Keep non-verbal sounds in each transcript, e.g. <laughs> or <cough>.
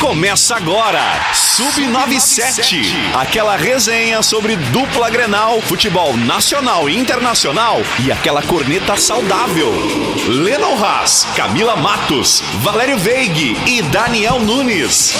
Começa agora, Sub97, aquela resenha sobre dupla Grenal, futebol nacional e internacional e aquela corneta saudável. Lennon Haas, Camila Matos, Valério Veig e Daniel Nunes.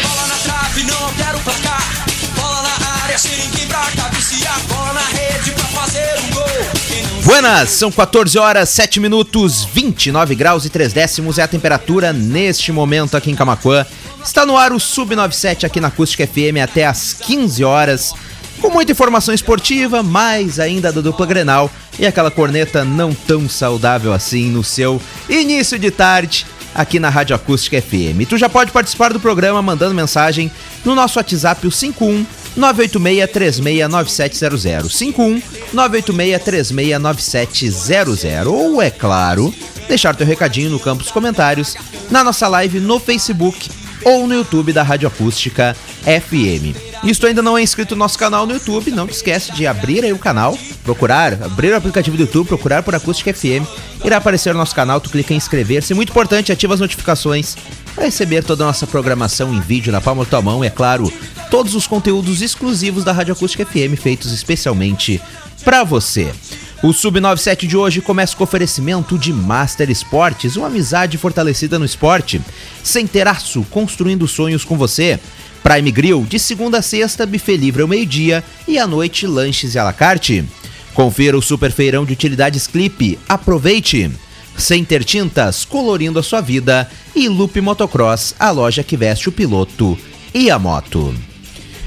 Bola na trave, não quero placar. Bola na área, sem pra cabecear. Bola na rede pra fazer um gol. Buenas, são 14 horas, 7 minutos, 29 graus e 3 décimos é a temperatura neste momento aqui em Camacuã. Está no ar o Sub97 aqui na Acústica FM até às 15 horas, com muita informação esportiva, mais ainda da dupla Grenal e aquela corneta não tão saudável assim no seu início de tarde aqui na Rádio Acústica FM. Tu já pode participar do programa mandando mensagem no nosso WhatsApp o 51 986-369700. 51 986-369700. Ou, é claro, deixar teu recadinho no campo dos comentários, na nossa live no Facebook ou no YouTube da Rádio Acústica FM. E se ainda não é inscrito no nosso canal no YouTube, não te esquece de abrir aí o canal, procurar, abrir o aplicativo do YouTube, procurar por Acústica FM, irá aparecer o nosso canal, tu clica em inscrever-se, muito importante, ativa as notificações para receber toda a nossa programação em vídeo na palma da tua mão e, é claro, todos os conteúdos exclusivos da Rádio Acústica FM feitos especialmente para você. O Sub97 de hoje começa com oferecimento de Master Esportes, uma amizade fortalecida no esporte. Sem teraço, construindo sonhos com você. Prime Grill, de segunda a sexta, buffet livre ao meio-dia e à noite lanches e à la carte. Confira o super feirão de utilidades Clipe, aproveite. Center Tintas, colorindo a sua vida. E Loop Motocross, a loja que veste o piloto e a moto.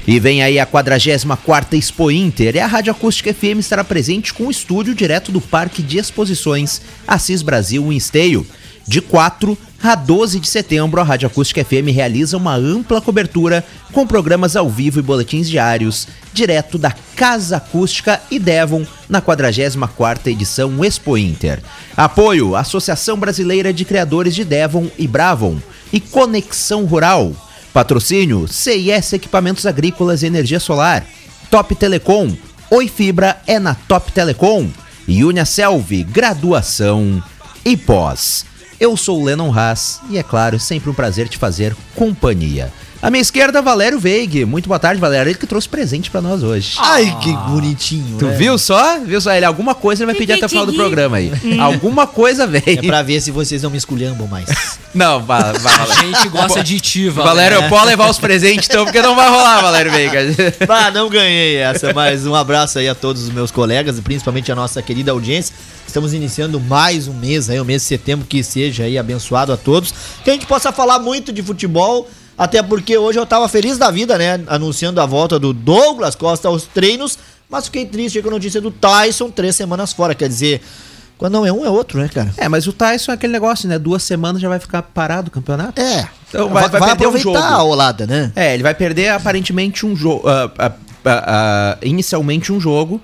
E vem aí a 44ª Expo Inter e a Rádio Acústica FM estará presente com o estúdio direto do Parque de Exposições Assis Brasil em Esteio. De 4 a 12 de setembro, a Rádio Acústica FM realiza uma ampla cobertura com programas ao vivo e boletins diários, direto da Casa Acústica e Devon, na 44ª edição Expo Inter. Apoio Associação Brasileira de Criadores de Devon e Bravon e Conexão Rural. Patrocínio CIS Equipamentos Agrícolas e Energia Solar. Top Telecom. Oi Fibra é na Top Telecom. E Uniaselv, graduação e pós. Eu sou o Lennon Haas e é claro, sempre um prazer te fazer companhia. À minha esquerda, Valério Veig. Muito boa tarde, Valério. Ele que trouxe presente pra nós hoje. Ai, que bonitinho. Tu né? viu só? Viu só? Ele, alguma coisa ele vai pedir até o final do programa aí. alguma coisa veio. É pra ver se vocês não me esculhambam mais. <laughs> Não, vai, vai, A gente gosta de ti, Valério, eu posso levar os presentes então, porque não vai rolar, Valério Veiga. <laughs> ah, não ganhei essa, mas um abraço aí a todos os meus colegas e principalmente a nossa querida audiência. Estamos iniciando mais um mês aí, o mês de setembro, que seja aí abençoado a todos. Que a gente possa falar muito de futebol, até porque hoje eu tava feliz da vida, né? Anunciando a volta do Douglas Costa aos treinos, mas fiquei triste com a notícia do Tyson, três semanas fora. Quer dizer, quando não é um, é outro, né, cara? É, mas o Tyson é aquele negócio, né? Duas semanas já vai ficar parado o campeonato. É. Então vai- vai perder um aproveitar jogo. a olada, né? É, ele vai perder aparentemente um jogo. inicialmente um jogo,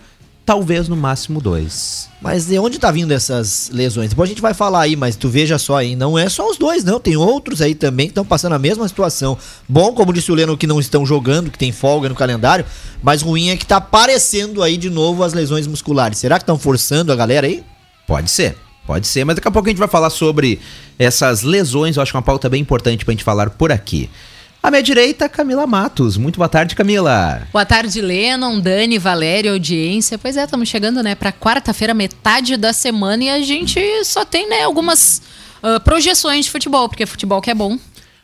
talvez no máximo dois. Mas de onde tá vindo essas lesões? Depois a gente vai falar aí, mas tu veja só aí, não é só os dois, não. Tem outros aí também que estão passando a mesma situação. Bom, como disse o Leno, que não estão jogando, que tem folga no calendário, mas ruim é que tá aparecendo aí de novo as lesões musculares. Será que estão forçando a galera aí? Pode ser, pode ser, mas daqui a pouco a gente vai falar sobre essas lesões. Eu acho que é uma pauta bem importante pra gente falar por aqui. À minha direita, Camila Matos. Muito boa tarde, Camila. Boa tarde, Lennon, Dani, Valério, audiência. Pois é, estamos chegando, né, para quarta-feira, metade da semana, e a gente só tem, né, algumas ah, projeções de futebol, porque futebol que é bom.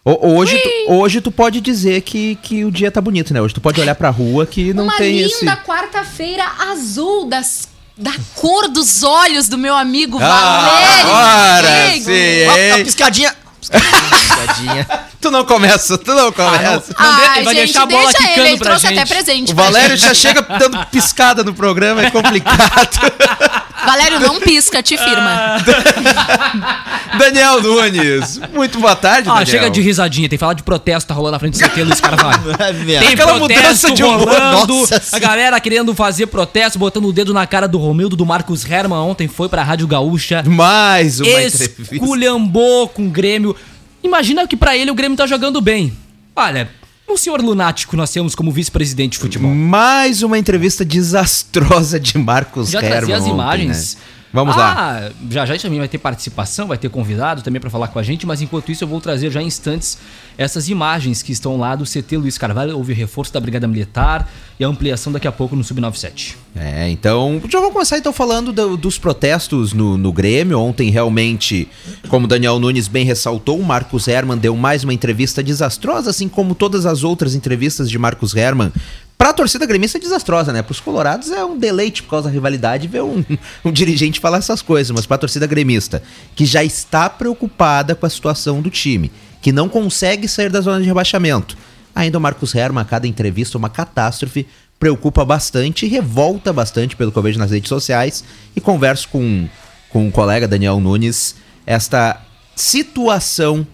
Ho- Hoje tu, hoje tu pode dizer que, que o dia tá bonito, né? Hoje tu pode olhar pra rua que não Uma tem linda esse. quarta-feira azul das, da cor dos olhos do meu amigo Ah, Valério. agora sim, Ó, a hein? piscadinha. Piscadinha. <laughs> Tu não começa, tu não começa. Não, Ah, ele vai gente, deixar a bola deixa ele, quicando ele pra trouxe gente. até presente. O Valério já chega dando piscada no programa, é complicado. <laughs> Valério, não pisca, te firma. <laughs> Daniel Nunes, muito boa tarde, Ah, Daniel. chega de risadinha, tem que falar de protesto, tá rolando na frente do CT, Luiz Carvalho. <laughs> Tem Aquela protesto mudança de humor, rolando, nossa a galera querendo fazer protesto, botando o dedo na cara do Romildo, do Marcos Herman ontem, foi pra Rádio Gaúcha, Mais uma entrevista. esculhambou com o Grêmio. Imagina que pra ele o Grêmio tá jogando bem. Olha, um senhor lunático nós temos como vice-presidente de futebol. Mais uma entrevista desastrosa de Marcos Já Herman trazia as ontem, imagens. né? Vamos lá. Ah, já já também vai ter participação, vai ter convidado também para falar com a gente, mas enquanto isso eu vou trazer já instantes essas imagens que estão lá do CT Luiz Carvalho, houve reforço da Brigada Militar e a ampliação daqui a pouco no Sub-97. É, então, já vou começar então falando do- dos protestos no, no Grêmio. Ontem, realmente, como Daniel Nunes bem ressaltou, o Marcos Herman deu mais uma entrevista desastrosa, assim como todas as outras entrevistas de Marcos Herman. Pra torcida gremista é desastrosa, né? Pros colorados é um deleite por causa da rivalidade ver um, <laughs> um dirigente falar essas coisas, mas pra torcida gremista, que já está preocupada com a situação do time, que não consegue sair da zona de rebaixamento. Ainda o Marcos Herman, a cada entrevista, uma catástrofe, preocupa bastante e revolta bastante pelo que eu vejo nas redes sociais. E converso com, com o colega Daniel Nunes esta situação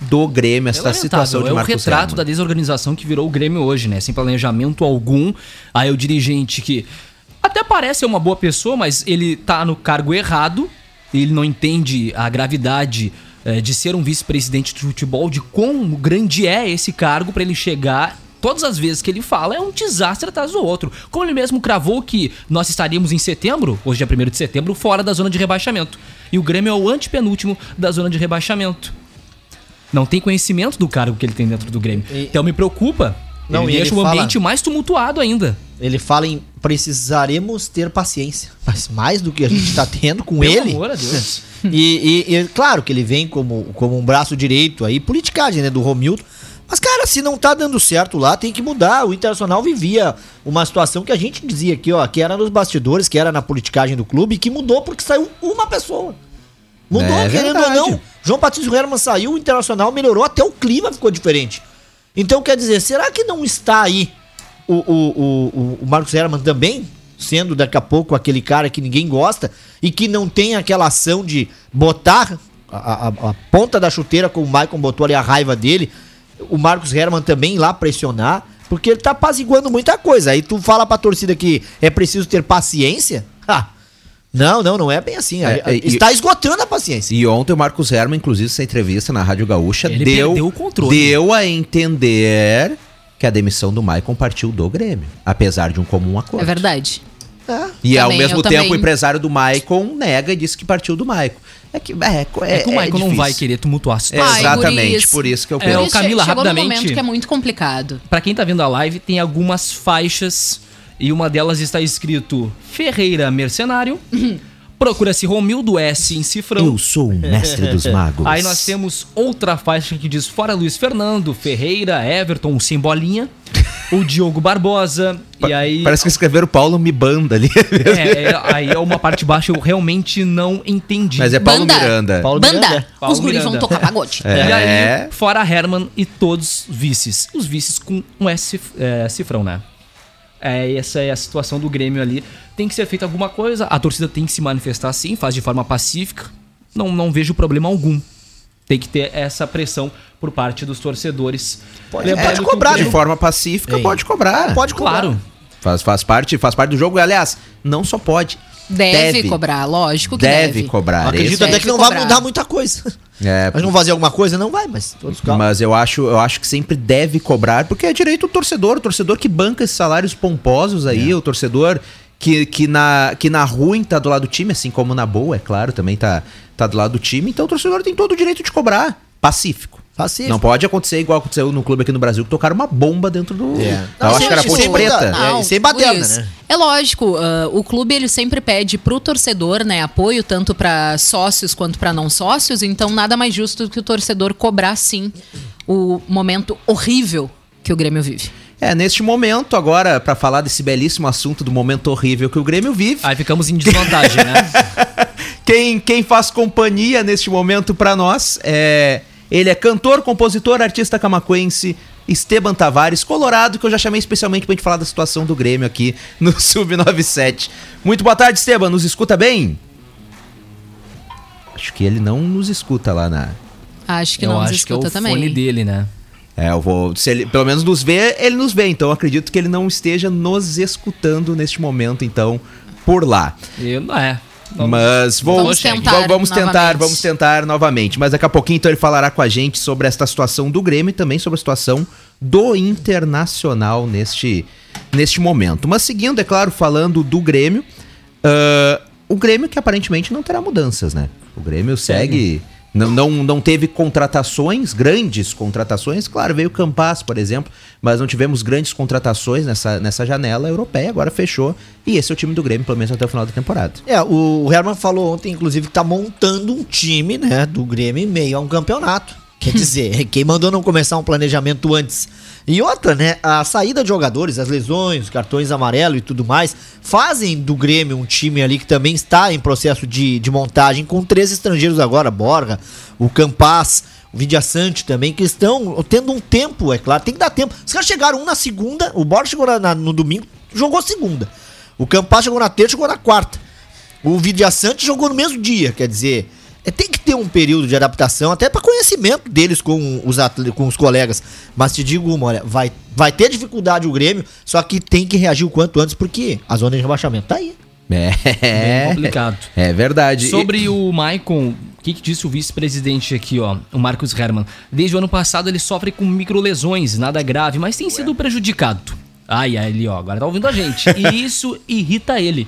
do Grêmio, esta É situação de é o Marcos retrato Herman. da desorganização que virou o Grêmio hoje, né? Sem planejamento algum. Aí o dirigente que até parece ser uma boa pessoa, mas ele tá no cargo errado. Ele não entende a gravidade eh, de ser um vice-presidente de futebol, de quão grande é esse cargo para ele chegar. Todas as vezes que ele fala é um desastre atrás do outro. Como ele mesmo cravou que nós estaríamos em setembro, hoje é 1 de setembro, fora da zona de rebaixamento. E o Grêmio é o antepenúltimo da zona de rebaixamento não tem conhecimento do cargo que ele tem dentro do Grêmio. E- Então me preocupa. Não, ele deixa o fala- ambiente mais tumultuado ainda. Ele fala em precisaremos ter paciência. <laughs> Mas mais do que a gente tá tendo com Pelo ele. amor a Deus. <laughs> E, e- e claro que ele vem como, como um braço direito aí, politicagem, né, do Romildo. Mas, cara, se não tá dando certo lá, tem que mudar. O Internacional vivia uma situação que a gente dizia aqui, ó, que era nos bastidores, que era na politicagem do clube, que mudou porque saiu uma pessoa. Mudou, É querendo verdade. ou não. João Patrício Herman saiu, o Internacional melhorou, até o clima ficou diferente. Então, quer dizer, será que não está aí o, o, o, o- Marcos Herman também, sendo daqui a pouco aquele cara que ninguém gosta e que não tem aquela ação de botar a, a- a ponta da chuteira como o Maicon botou ali a raiva dele, o Marcos Herman também lá pressionar, porque ele tá apaziguando muita coisa. Aí tu fala pra torcida que é preciso ter paciência? Ah, não, não, não é bem assim. É, é, e- Está esgotando a paciência. E ontem o Marcos Herman, inclusive, essa entrevista na Rádio Gaúcha, Ele deu, o controle. deu a entender que a demissão do Maicon partiu do Grêmio, apesar de um comum acordo. É verdade. E ao Também, mesmo eu tempo também. o empresário do Maicon nega e disse que partiu do Maicon. É que, é, é, É, que o Michael não difícil. vai querer tumultuar a É, situação. Exatamente, guris. por isso que eu É, penso. o Por isso, Camila, chegou rapidamente- momento que é muito complicado. Pra quem tá vendo a live, tem algumas faixas e uma delas está escrito Ferreira Mercenário. <laughs> Procura-se Romildo S em cifrão. Eu sou o mestre dos <laughs> magos. Aí nós temos outra faixa que diz fora Luiz Fernando, Ferreira, Everton, sem bolinha. o Diogo Barbosa. e aí. Parece que escreveram Paulo Me Banda ali. É, é, aí é uma parte baixa eu realmente não entendi. Mas é Paulo Banda. Miranda. Paulo Banda, Miranda. Paulo os guris vão tocar pagode. É. <laughs> E aí, fora Herman e todos vices. Os vices com um S é, cifrão, né? É, essa é a situação do Grêmio ali. Tem que ser feita alguma coisa, a torcida tem que se manifestar sim, faz de forma pacífica. Não, não vejo problema algum. Tem que ter essa pressão por parte dos torcedores. Pode- pode cobrar, De forma pacífica, Ei. pode cobrar. Pode cobrar. Claro. Faz, faz, parte, faz parte do jogo. Aliás, não só pode. Deve, cobrar, lógico que Deve, deve. cobrar. Acredito Esse- até Deve que não vai cobrar. mudar muita coisa. É, <laughs> Mas não fazer alguma coisa, não vai, mas todos calma. Mas eu acho, eu acho que sempre deve cobrar, porque é direito do torcedor, o torcedor que banca esses salários pomposos aí, É. o torcedor que, que, na, que na ruim tá do lado do time, assim como na boa, é claro, também tá, tá do lado do time, então o torcedor tem todo o direito de cobrar. Pacífico. Pacífico. Não pode acontecer igual aconteceu no clube aqui no Brasil, que tocaram uma bomba dentro do. É. Eu Não, acho que era Ponte Preta. não. É, e sem baderna, Luiz, né? É lógico, ah, o clube ele sempre pede pro torcedor, né, apoio tanto pra sócios quanto pra não sócios, então nada mais justo do que o torcedor cobrar sim o momento horrível que o Grêmio vive. É, neste momento, agora, pra falar desse belíssimo assunto do momento horrível que o Grêmio vive, Aí ficamos em desvantagem, né? <laughs> Quem, quem faz companhia neste momento pra nós é. Ele é cantor, compositor, artista camacuense, Esteban Tavares, colorado, que eu já chamei especialmente pra gente falar da situação do Grêmio aqui no <laughs> Sub-97. Muito boa tarde, Esteban. Nos escuta bem? Acho que ele não nos escuta lá na. Acho que Eu não nos acho que é o escuta também. fone dele, né? É, eu vou. Se ele pelo menos nos vê, ele nos vê. Então eu acredito que ele não esteja nos escutando neste momento, então, por lá. Eu, não é. Vamos- Mas vou, Vamos tentar va- vamos tentar, novamente. vamos tentar novamente. Mas daqui a pouquinho então ele falará com a gente sobre esta situação do Grêmio e também sobre a situação do Internacional neste, neste momento. Mas seguindo, é claro, falando do Grêmio, ah, O Grêmio que aparentemente não terá mudanças, né? O Grêmio segue. Não, não, não teve contratações, grandes contratações. Claro, veio o Campas, por exemplo, mas não tivemos grandes contratações nessa, nessa janela europeia. Agora fechou. E esse é o time do Grêmio, pelo menos até o final da temporada. É, o Herman falou ontem, inclusive, que tá montando um time, né, do Grêmio em meio a um campeonato. Quer <laughs> dizer, quem mandou não começar um planejamento antes? E outra, né, a saída de jogadores, as lesões, cartões amarelos e tudo mais, fazem do Grêmio um time ali que também está em processo de, de montagem, com três estrangeiros agora, Borja, o Campas, o Vidiaçante também, que estão tendo um tempo, é claro, tem que dar tempo. Os caras chegaram um na segunda, o Borja chegou na- no domingo, jogou segunda. O Campas chegou na terça, jogou na quarta. O Vidiaçante jogou no mesmo dia, quer dizer, tem que ter um período de adaptação, até para conhecimento deles com os, com os colegas. Mas te digo uma, olha, vai, vai ter dificuldade o Grêmio, só que tem que reagir o quanto antes, porque a zona de rebaixamento tá aí. É. Bem complicado. É verdade. Sobre o Maicon, o que, que disse o vice-presidente aqui, ó, o Marcos Herman? Desde o ano passado ele sofre com microlesões, nada grave, mas tem sido prejudicado. Ai, ai, ele, ó, agora tá ouvindo a gente. <laughs> E isso irrita ele.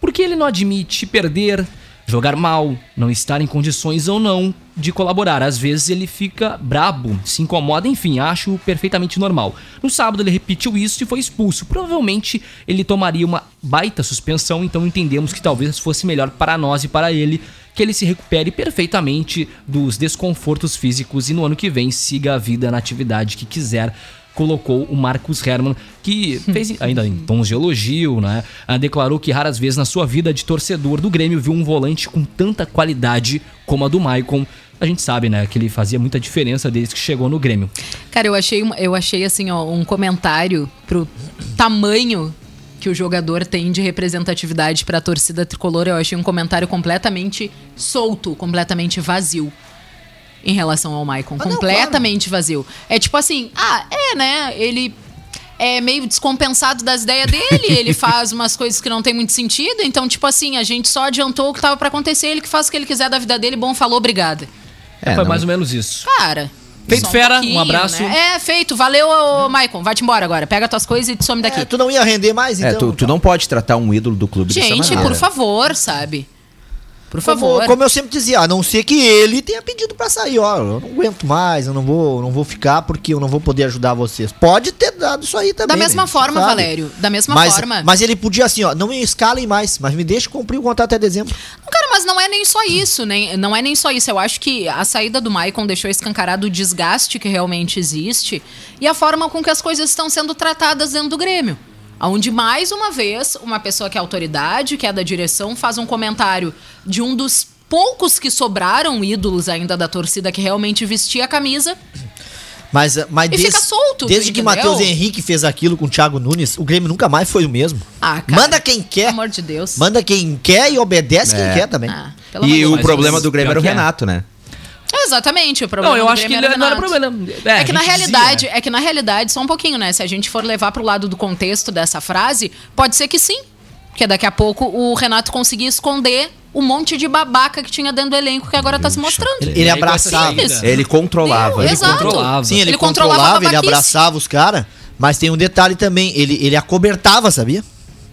Porque ele não admite perder, jogar mal, não estar em condições ou não de colaborar. Às vezes ele fica brabo, se incomoda, enfim, acho perfeitamente normal. No sábado ele repetiu isso e foi expulso. Provavelmente ele tomaria uma baita suspensão, então entendemos que talvez fosse melhor para nós e para ele que ele se recupere perfeitamente dos desconfortos físicos e no ano que vem siga a vida na atividade que quiser colocou o Marcos Herman, que fez <laughs> ainda em tons de elogio, né? Ah, Declarou que raras vezes na sua vida de torcedor do Grêmio viu um volante com tanta qualidade como a do Maicon. A gente sabe, né, que ele fazia muita diferença desde que chegou no Grêmio. Cara, eu achei, eu achei assim, ó, um comentário pro tamanho que o jogador tem de representatividade pra torcida tricolor. Eu achei um comentário completamente solto, completamente vazio. Em relação ao Maicon. Ah, não, completamente vazio. É tipo assim, ah, é, né? Ele é meio descompensado das ideias dele, <laughs> ele faz umas coisas que não tem muito sentido, então, tipo assim, a gente só adiantou o que tava pra acontecer, ele que faz o que ele quiser da vida dele, bom, falou, obrigada. É, Foi não- mais ou menos isso. Cara. Feito só fera, um abraço. né? É, feito. Valeu, ô, Maicon. Vai-te embora agora. Pega tuas coisas e te some daqui. É, tu não ia render mais, É, então? tu, tu não pode tratar um ídolo do clube dessa Gente, maneira. por favor, sabe? Por Como, favor. como eu sempre dizia, a não ser que ele tenha pedido pra sair, ó, eu não aguento mais, eu não vou, não vou ficar porque eu não vou poder ajudar vocês. Pode ter dado isso aí também. Da mesma né? forma, Sabe? Valério. Da mesma mas, forma. Mas ele podia assim, ó, não me escalem mais, mas me deixe cumprir o contrato até dezembro. Cara, mas não é nem só isso, nem, não é nem só isso. Eu acho que a saída do Maicon deixou escancarado o desgaste que realmente existe e a forma com que as coisas estão sendo tratadas dentro do Grêmio. Onde, mais uma vez, uma pessoa que é autoridade, que é da direção, faz um comentário de um dos poucos que sobraram ídolos ainda da torcida que realmente vestia a camisa. Mas, mas E desde, fica solto, desde que? Matheus Henrique fez aquilo com o Thiago Nunes, o Grêmio nunca mais foi o mesmo. Ah, cara. Manda quem Pelo quer. amor de Deus. Manda quem quer e obedece É. quem quer também. Ah, pelo E o problema do Grêmio era o é. Renato, né? Exatamente, o problema Não, eu acho que ele não era problema. É, que a na realidade, dizia. é que na realidade, só um pouquinho, né? Se a gente for levar pro lado do contexto dessa frase, pode ser que sim. Porque daqui a pouco o Renato conseguia esconder o monte de babaca que tinha dentro do elenco que agora tá se mostrando. Ele, ele essa abraçava. saída- Ele controlava. Deu, ele exato. controlava. Sim, ele, Ele controlava, controlava ele abraçava os caras, mas tem um detalhe também, ele, ele acobertava, sabia?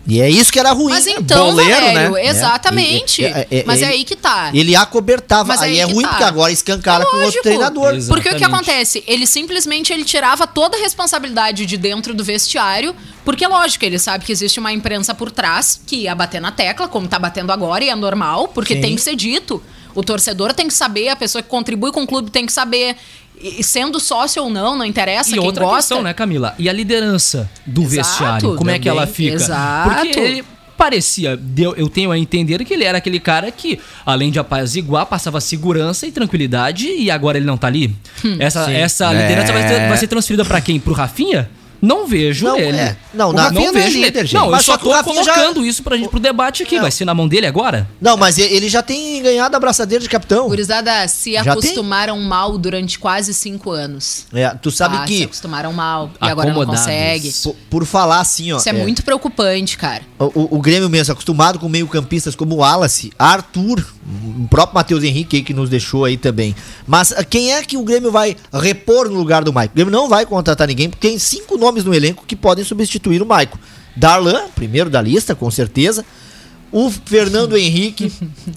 E é isso que era ruim. Mas né? então, boleiro, Valério, né? exatamente. É, é, é, Mas é ele- aí que tá. Ele acobertava, Mas aí aí é ruim tá. porque agora escancara É com outro treinador. Exato. Porque o que Exatamente. acontece? Ele simplesmente ele tirava toda a responsabilidade de dentro do vestiário, porque lógico, ele sabe que existe uma imprensa por trás que ia bater na tecla, como tá batendo agora, e é normal, porque Sim. tem que ser dito. O torcedor tem que saber, a pessoa que contribui com o clube tem que saber. E sendo sócio ou não, não interessa, E quem outra gosta. questão, né, Camila? E a liderança do Exato, vestiário? Como é que ela também. fica? Exato. Porque ele parecia, deu- eu tenho a entender que ele era aquele cara que, além de apaziguar, passava segurança e tranquilidade e agora ele não tá ali. Hum. essa essa É. liderança vai, ter- vai ser transferida pra quem? Pro Rafinha? Não vejo Não, ele. é. Não, O na- Rafinha não é vejo líder, ele. gente. Não, eu Mas só só o tô Rafinha já- colocando isso pra gente pro debate aqui. Vai ser na mão dele agora? Não, mas ele- já tem ganhado a braçadeira de capitão. Gurizada, se Já tem? acostumaram mal durante quase cinco anos. É, tu sabe Ah, Se que, acostumaram mal e agora não consegue. por, por falar assim, ó. Isso é, muito preocupante, cara. O, o- o Grêmio mesmo, acostumado com meio-campistas como o Wallace, Arthur, o próprio Matheus Henrique aí que nos deixou aí também. Mas ah, quem é que o Grêmio vai repor no lugar do Maico? O Grêmio não vai contratar ninguém, porque tem cinco nomes no elenco que podem substituir o Maico. Darlan, primeiro da lista, com certeza. o Fernando <laughs> Henrique,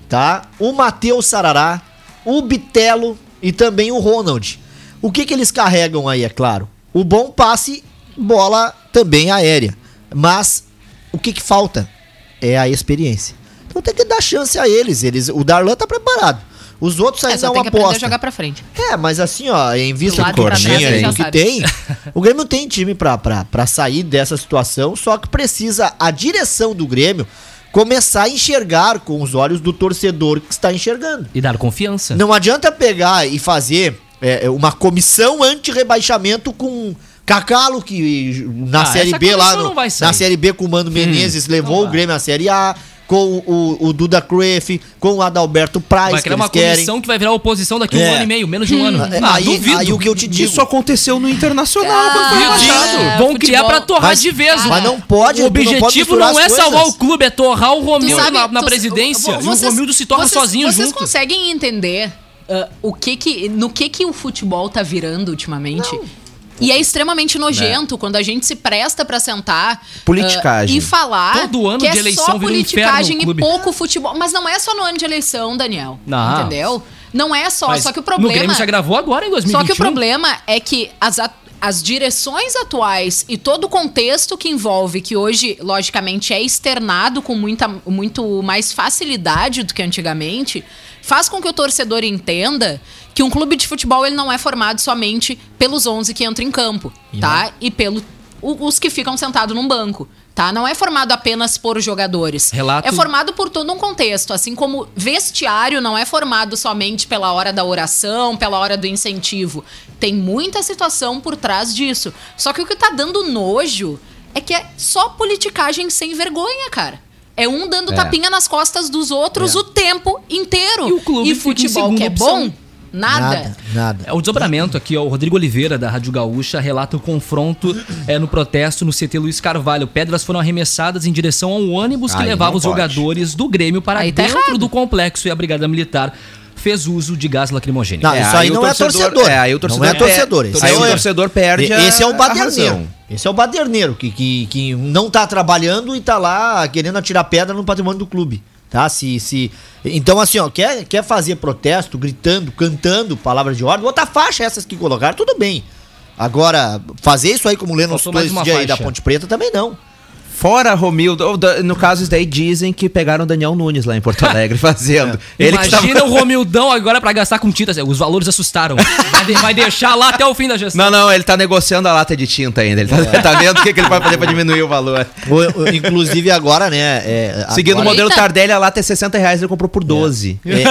tá? O Matheus Sarará, o Bitelo e também o Ronald. O que que eles carregam aí, é claro? O bom passe, bola também aérea. Mas o que que falta? É a experiência. Então tem que dar chance a eles. eles o Darlan tá preparado. Os outros É, ainda só é tem uma que aposta. jogar pra frente. É, mas assim, ó, em vista Do já que tem, o Grêmio tem time pra, pra, pra sair dessa situação, só que precisa a direção do Grêmio começar a enxergar com os olhos do torcedor que está enxergando. E dar confiança. Não adianta pegar e fazer é, uma comissão anti-rebaixamento com Cacalo, que na Ah, Série B lá, no- na Série B com o Mano Menezes levou não o. Grêmio à Série A, com o, o Duda Cruyff, com o Adalberto Praz, Vai que criar eles uma querem. comissão que vai virar oposição daqui a É. um ano e meio, menos de um ano. É, Ah, aí, duvido. aí o que eu te digo. Isso aconteceu no Internacional Ah. É, Vão futebol- criar pra torrar Mas- de vez. mas não pode, O não objetivo não, as é salvar o clube, é torrar o Romildo sabe- na, na tu- presidência. vo- e vocês- o Romildo se torna vocês- sozinho Vocês junto. conseguem entender ah, o que que, no que que o futebol tá virando ultimamente? E é extremamente nojento quando a gente se presta pra sentar Politicagem. ah, e falar Todo ano que é de eleição só vira um politicagem inferno no e clube. pouco futebol. Mas não é só no ano de eleição, Daniel. Não. Entendeu? Não é só. Mas só que o No problema. Grêmio se agravou agora em 2021. Só que o problema é que as, a- as direções atuais e todo o contexto que envolve, que hoje, logicamente, é externado com muita, muito mais facilidade do que antigamente, faz com que o torcedor entenda que um clube de futebol ele não é formado somente pelos 11 que entram em campo, tá? E pelos os que ficam sentados num banco. Tá? Não é formado apenas por jogadores. Relato- É formado por todo um contexto. Assim como vestiário não é formado somente pela hora da oração, pela hora do incentivo. Tem muita situação por trás disso. Só que o que tá dando nojo é que é só politicagem sem vergonha, cara. É um dando É. tapinha nas costas dos outros o tempo inteiro. E o clube e futebol que é bom? opção. Nada. Nada, nada. É o desdobramento aqui, ó. O Rodrigo Oliveira, da Rádio Gaúcha, relata o confronto é, no protesto no CT Luiz Carvalho. Pedras foram arremessadas em direção a um ônibus que Aí levava os pode. jogadores do Grêmio para Aí tá dentro errado. do complexo e a Brigada Militar fez uso de gás lacrimogêneo. Não, isso aí o não é torcedor. É, aí o torcedor, Não é torcedor. Esse aí é o torcedor perde a- Esse é o baderneiro. Esse é o baderneiro que, que, que não tá trabalhando e tá lá querendo atirar pedra no patrimônio do clube. Tá? Se, se... Então, assim, ó, quer, quer fazer protesto, gritando, cantando palavras de ordem, outra faixa essas que colocaram, tudo bem. Agora, fazer isso aí como lendo os Faltou mais dois dias aí da. Ponte Preta também não. Fora Romildo, no caso isso daí dizem que pegaram o Daniel Nunes lá em Porto Alegre <laughs> fazendo. Ele que Imagina tava... o <laughs> Romildão agora pra gastar com tinta. Os valores assustaram. Vai, de- vai deixar lá até o fim da gestão. Não, não, ele tá negociando a lata de tinta ainda. Ele tá, tá vendo o que, que ele vai fazer pra diminuir o valor. O- o- inclusive agora, né? é, Seguindo o agora, modelo Eita. Tardelli, a lata é 60 reais, ele comprou por 12. é,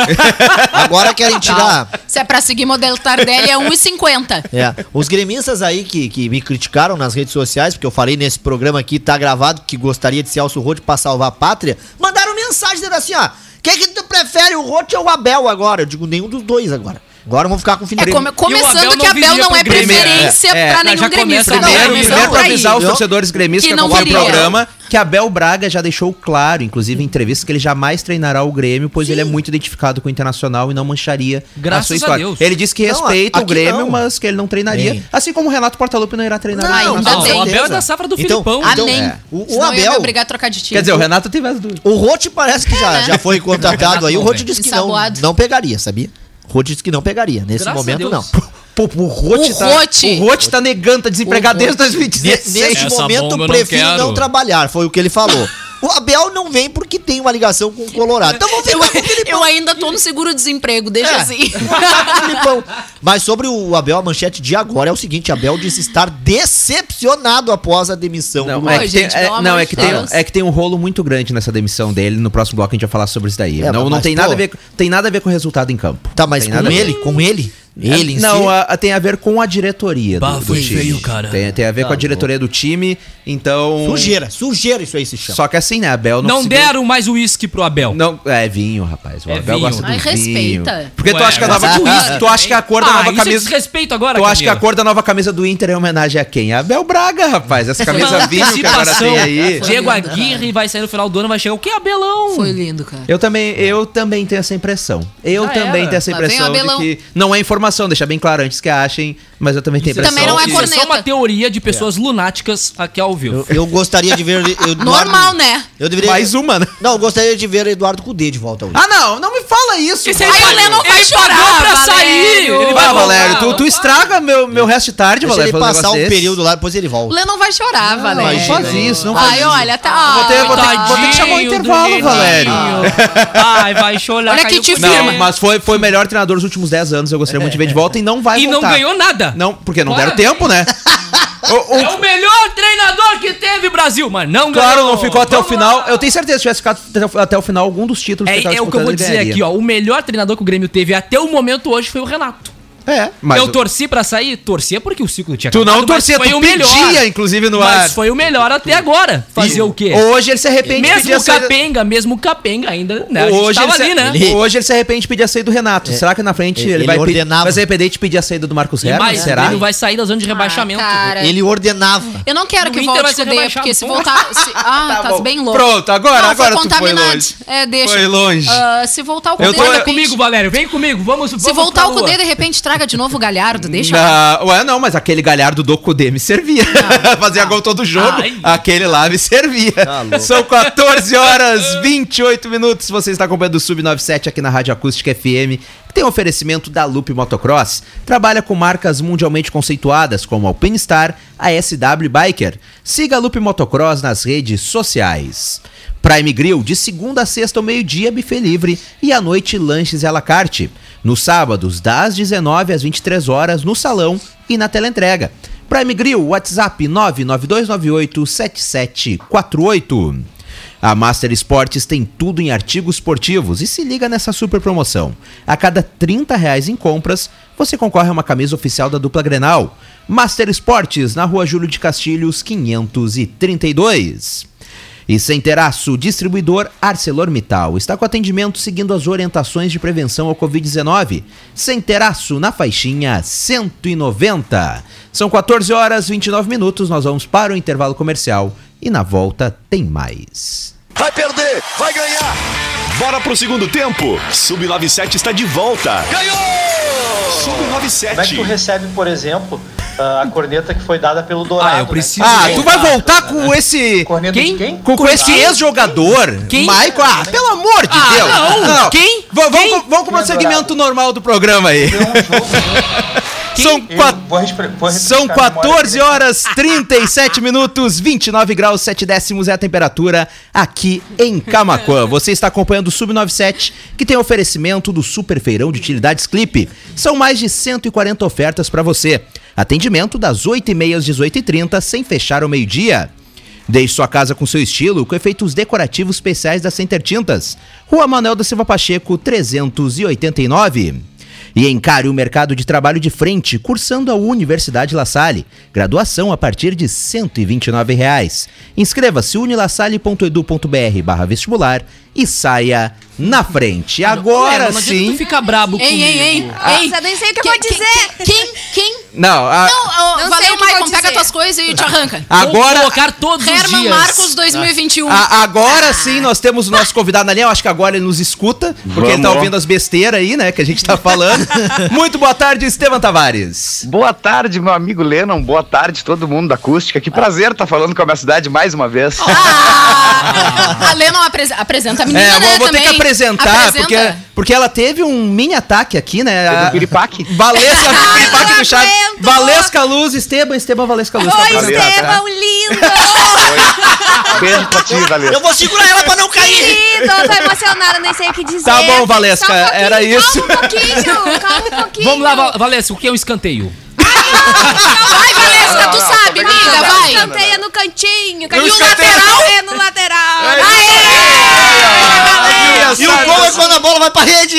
agora querem tirar. Se é pra seguir modelo Tardelli, é 1,50. É, os gremistas aí que, que me criticaram nas redes sociais, porque eu falei nesse programa aqui, tá gravado, que gostaria de ser Alcio Roth pra salvar a pátria, mandaram mensagem dizendo assim, ó, quem que tu prefere, o Roth ou o Abel agora? Eu digo, nenhum dos dois agora. Agora vamos ficar com o É Felipe. come- Abel começando não que Abel não pro é Grêmio. preferência É, é, pra nenhum gremista. primeiro- Não, Primeiro, pra avisar os torcedores gremistas que que não acompanham o programa que Abel Braga já deixou claro, inclusive em entrevistas, que ele jamais treinará o Grêmio, pois ele é muito identificado com o Internacional e não mancharia Graças a sua a história. Deus. Ele disse que Não, respeita o Grêmio, não. mas que ele não treinaria. Bem. Assim como o Renato Portaluppi não irá treinar Não, o ainda. Não, bem. o Abel é da safra do Então- Filipão. então- Amém. é. O- o Abel- obrigar a trocar de time. Quer dizer, o Renato teve as dúvidas. O Roth parece que já, É, né? já foi contratado aí. O Não, Roth velho. disse que não, não pegaria, sabia? O Roth disse que não pegaria. Nesse Graças momento, não. Pô, o Rote O tá, Roth- o Roth tá negando, tá desempregado O- desde Ne- 2016. Nesse Essa momento, não prefiro não, quero. trabalhar, foi o que ele falou. <laughs> O Abel não vem porque tem uma ligação com o Colorado. Então vamos Eu, com o Filipão. eu ainda tô no seguro-desemprego, deixa É. assim. <laughs> Mas sobre o Abel, a manchete de agora é o seguinte: Abel disse estar decepcionado após a demissão Não, do é Ô, que, gente, tem, é- não é, que tem, é que tem um rolo muito grande nessa demissão dele. No próximo bloco a gente vai falar sobre isso daí. É, não mas, não tem, pô- nada a ver, tem nada a ver com o resultado em campo. Tá, mas Tem com ele, com ele, ele em não, si. a- a- tem a ver com a diretoria Bah, do, do foi time. feio, cara. Tem, tem a ver Tá com a diretoria do time, então... Sujeira, sujeira isso aí se chama. Só que assim, né, Abel não Não conseguiu- deram mais uísque pro Abel. Não, é vinho, rapaz. O É Abel vinho. gosta do Ai, vinho. respeita. Porque tu Ué, acha que a nova tu acha que a cor da Ah, nova é camisa desrespeito agora, Tu acha que a cor da nova camisa do Inter é homenagem a quem? A Abel Braga, rapaz. Essa camisa vinho que agora tem aí. Diego. Aguirre vai sair no final do ano, vai chegar o que Abelão? Foi lindo, cara. Eu também, eu também tenho essa impressão. Eu Já também tenho essa impressão de que não é informação informação, deixar bem claro antes que achem, mas eu também tenho Isso é Também impressão. não é Isso é só corneta. uma teoria de pessoas lunáticas aqui ao vivo. Eu, eu gostaria de ver. Eduardo, Normal, né? Eu deveria. Mais uma, né? Não, eu gostaria de ver Eduardo Cudê de volta hoje. Ah, não, não me fala isso. Esse Aí o Lennon vai Ele chorar, pagou pra Valério. sair, ele vai Ah. Valério, tu, tu estraga meu, meu resto de tarde, Deixa Valério. ele passar um desse. período lá, depois ele O volta. Lennon vai chorar, Valério. Não faz isso, não faz Ai, isso. olha, tá. Vou ter- vou ter- vou ter que chamar o intervalo. Valério. Ai, vai chorar. Olha que te firma. mas foi, foi o melhor treinador dos últimos 10 anos. Eu gostaria muito de ver de volta e não vai E não voltar. ganhou nada. Não, porque não Claro. deram tempo, né? <laughs> O- o- É o melhor treinador que teve Brasil, mas não claro, ganhou. não ficou até o Vamos final. lá. Eu tenho certeza, se tivesse ficado até o- o final, algum dos títulos É, tava é o que eu vou dizer aqui, ó. O melhor treinador que o Grêmio teve até o momento hoje foi o Renato. É, mas eu o- torci pra sair? Torcia porque o ciclo tinha tu não acabado, mas torcia, foi tu o melhor. pedia, inclusive, no ar. Mas foi o melhor até agora. Fazer o quê? Hoje ele se arrepende de pedir Mesmo o saída- Capenga, mesmo o Capenga ainda, né? Hoje, tava ele ali, se, né? ele- hoje ele se arrepende de pedir a saída do Renato. Será que na frente ele, ele vai, pedir, ordenava. vai se arrepender de pedir a saída do Marcos E Herman? mais, Será? ele vai sair da zona de rebaixamento. Ah, cara. Ele ordenava. Eu não quero que Inter volte o Cudê, porque se voltar... <laughs> se- ah, tá, bom. bem louco. Pronto, agora- Não, agora foi tu foi contaminante. longe. É, deixa. Foi longe. Ah, se voltar o Cudê, Eu tô- de comigo, Valério, vem comigo, vamos Se voltar o. Cudê, de repente, traga de novo o Galhardo, deixa. Ah, ué, não, mas aquele galhardo do Cudê me servia. <laughs> Fazia gol todo jogo. Ai. Aquele lá me servia. louco. São 14 horas 28 minutos. Você está acompanhando o Sub97 aqui na Rádio Acústica FM. Tem oferecimento da Loop Motocross. Trabalha com marcas mundialmente conceituadas como Alpinestar, a SW Biker. Siga a Loop Motocross nas redes sociais. Prime Grill, de segunda a sexta ao meio-dia, buffet livre e à noite lanches à la carte. Nos sábados, das 19 às 23 horas, no salão e na teleentrega. Prime Grill, WhatsApp 992987748. A Master Esportes tem tudo em artigos esportivos e se liga nessa super promoção. A cada 30 reais em compras, você concorre a uma camisa oficial da dupla Grenal. Master Esportes, na rua Júlio de Castilhos, 532. E sem distribuidor ArcelorMittal está com atendimento seguindo as orientações de prevenção ao Covid-19. Sem na faixinha 190. São 14 horas e 29 minutos, nós vamos para o intervalo comercial e na volta tem mais. Vai perder, vai ganhar. Bora pro segundo tempo. Sub97 está de volta. Ganhou! Sub97. Como é que tu recebe, por exemplo, a corneta que foi dada pelo Dourado? Ah, eu né? preciso- Ah, tu vai voltar com esse. Corneta Quem? de quem? Com, com esse ex-jogador? Quem? Maico, ah, pelo amor de Ah, Deus! não. Quem? V- vamos, Quem? vamos, vamos pro Quem é segmento normal do programa aí. Deu um jogo, né? <laughs> São Eu quatro. vou respre- vou São refrescar a memória 14 aqui. horas 37 minutos, 29 graus 7 décimos é a temperatura aqui em Camaquã. <laughs> Você está acompanhando o Sub97, que tem oferecimento do Super Feirão de Utilidades Clipe. São mais de 140 ofertas para você. Atendimento das 8h30 às 18h30, sem fechar ao meio-dia. Deixe sua casa com seu estilo, com efeitos decorativos especiais da Center Tintas. Rua Manuel da Silva Pacheco, 389. E encare o mercado de trabalho de frente, cursando a Universidade La Salle. Graduação a partir de 129 reais. Inscreva-se unilasalle.edu.br barra vestibular e saia na frente. Agora Leno, não sim. tu ficar brabo Ei, comigo. ei, ei, ei. Nossa, eu nem sei o que eu vou Quem- dizer. Quem? Quem? quem? Não, a- Não, Não sei valeu, Maicon, vou pega tuas coisas e te arranca. Vou agora. colocar todos os Herman dias. Marcos 2021. A- agora sim, nós temos o nosso convidado linha. Eu acho que agora ele nos escuta, porque ele tá Vamos. ouvindo as besteiras aí, né, que a gente tá falando. <laughs> <laughs> Muito boa tarde, Estevam Tavares. Boa tarde, meu amigo Lennon. Boa tarde, todo mundo da acústica. Que prazer estar falando com a minha cidade mais uma vez. Ah, a apresen- apresenta a menina, É, né, vou, vou ter que apresentar, Apresenta. porque, porque ela teve um mini ataque aqui, né? A- piripaque. Valesca, <laughs> piripaque do Chaves. Valesca Luz, Esteban, Esteban Valesca Luz. tá Oi, tá? Estevão, lindo! Beijo pra ti, Valeu. Eu vou segurar ela pra não cair. Lindo, eu tô emocionada, nem sei o que dizer. Tá bom, Valesca, um era isso. Calma um pouquinho, calma um pouquinho. Vamos lá, Val- Valência, o que é um escanteio? Vai, Valesca, tu sabe, amiga, vai. Escanteia no cantinho. No cantinho escanteio. lateral? É no lateral. E o gol é quando a bola vai pra rede.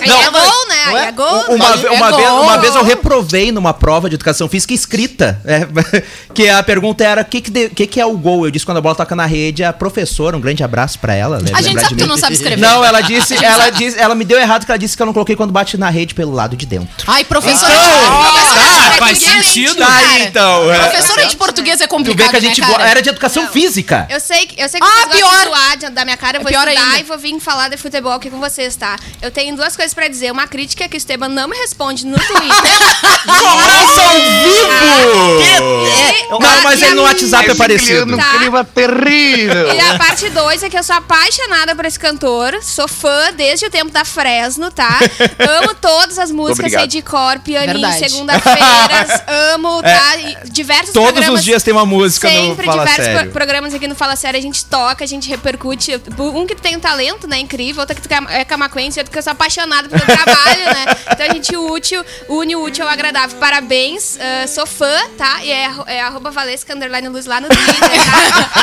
Aí é gol, né? Aí é gol. Uma, É uma vez, gol. uma vez eu reprovei numa prova de educação física escrita. é, <laughs> que a pergunta era: o que, que, de- que, que é o gol? Eu disse quando a bola toca na rede, a professora, um grande abraço pra ela. A gente sabe que tu não sabe escrever. Não, ela <laughs> disse, ela disse, ela me deu errado que ela disse que eu não coloquei quando bate na rede pelo lado de dentro. Ai, professora, Então, tá, faz sentido. Tá, então, é. Professora de português é Tu complicado, vê que a gente né, go- cara? era de educação física. Eu sei, que- eu sei que Ah, pior. de zoar, da minha cara, eu É vou pior estudar ainda. e vou vir em falar de futebol aqui com vocês, tá? Eu tenho duas coisas pra dizer. Uma crítica é que o Esteban não me responde no Twitter. <laughs> Nossa, ao vivo! E- Não, mas e ele a- no WhatsApp é parecido. clima- Tá. clima terrível. <laughs> E a parte 2 é que eu sou apaixonada por esse cantor. Sou fã desde o tempo da Fresno, tá? <laughs> Amo todas as músicas, Obrigado. sei de cor, pianinho, segunda-feiras. Amo, tá? E diversos É. Todos programas. os dias tem uma música no Sempre, Fala diversos Sério. pro- programas aqui no Fala Sério, a gente toca, a gente repercute. Um que tem um talento, né, incrível, outro que é camacuense, outro que eu sou apaixonada pelo trabalho, né? Então a gente útil, une o útil ao agradável. Parabéns, ah, sou fã, tá? E é, é arroba Valesca, underline luz lá no Twitter,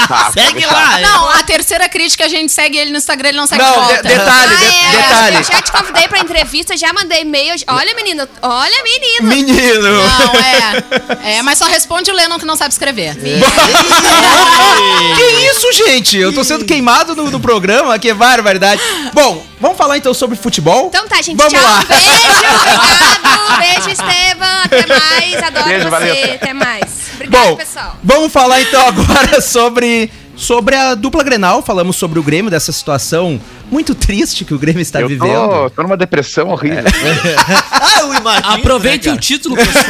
tá? <laughs> Segue lá. Não, a terceira crítica a gente segue ele no Instagram, ele não segue Não, de- volta. detalhe, Ah, de- é, detalhe. Eu já te convidei pra entrevista, já mandei e-mail. Olha, menino, olha, menino. Menino! Não, é. <laughs> É, mas só responde o Lennon que não sabe escrever. <laughs> Que isso, gente? Eu tô sendo queimado no, no programa, que barbaridade. Bom, vamos falar então sobre futebol? Então tá, gente. Vamos tchau. lá. Beijo, <laughs> obrigado. Beijo, Esteban. Até mais. Adoro Beijo, você. Valesca. Até mais. Obrigado, Bom, pessoal. vamos falar então <laughs> agora sobre, sobre a dupla Grenal. Falamos sobre o Grêmio, dessa situação muito triste que o Grêmio está Eu vivendo. tô, tô numa depressão horrível. <laughs> Ah, eu imagino. Aproveite né, o título, pessoal.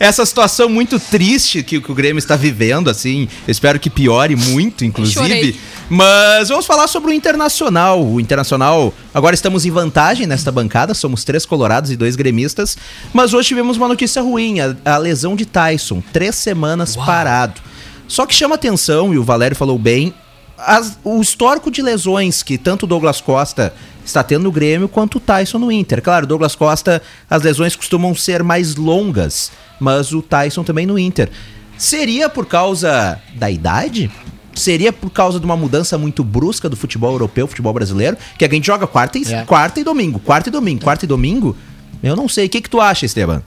Essa situação muito triste que, que o Grêmio está vivendo, assim. Espero que piore muito, inclusive. Chorei. Mas vamos falar sobre o Internacional. O Internacional, agora estamos em vantagem nesta bancada, somos três colorados e dois gremistas. Mas hoje tivemos uma notícia ruim: a, a lesão de Tyson, três semanas parado. Só que chama atenção, e o Valério falou bem, as- o histórico de lesões que tanto Douglas Costa está tendo no Grêmio quanto o Tyson no Inter. Claro, o Douglas Costa, as lesões costumam ser mais longas, mas o Tyson também no Inter. Seria por causa da idade? Seria por causa de uma mudança muito brusca do futebol europeu, futebol brasileiro, que a gente joga quarta e, É. quarta e domingo, quarta e domingo, quarta e domingo? Eu não sei. O que, que tu acha, Esteban?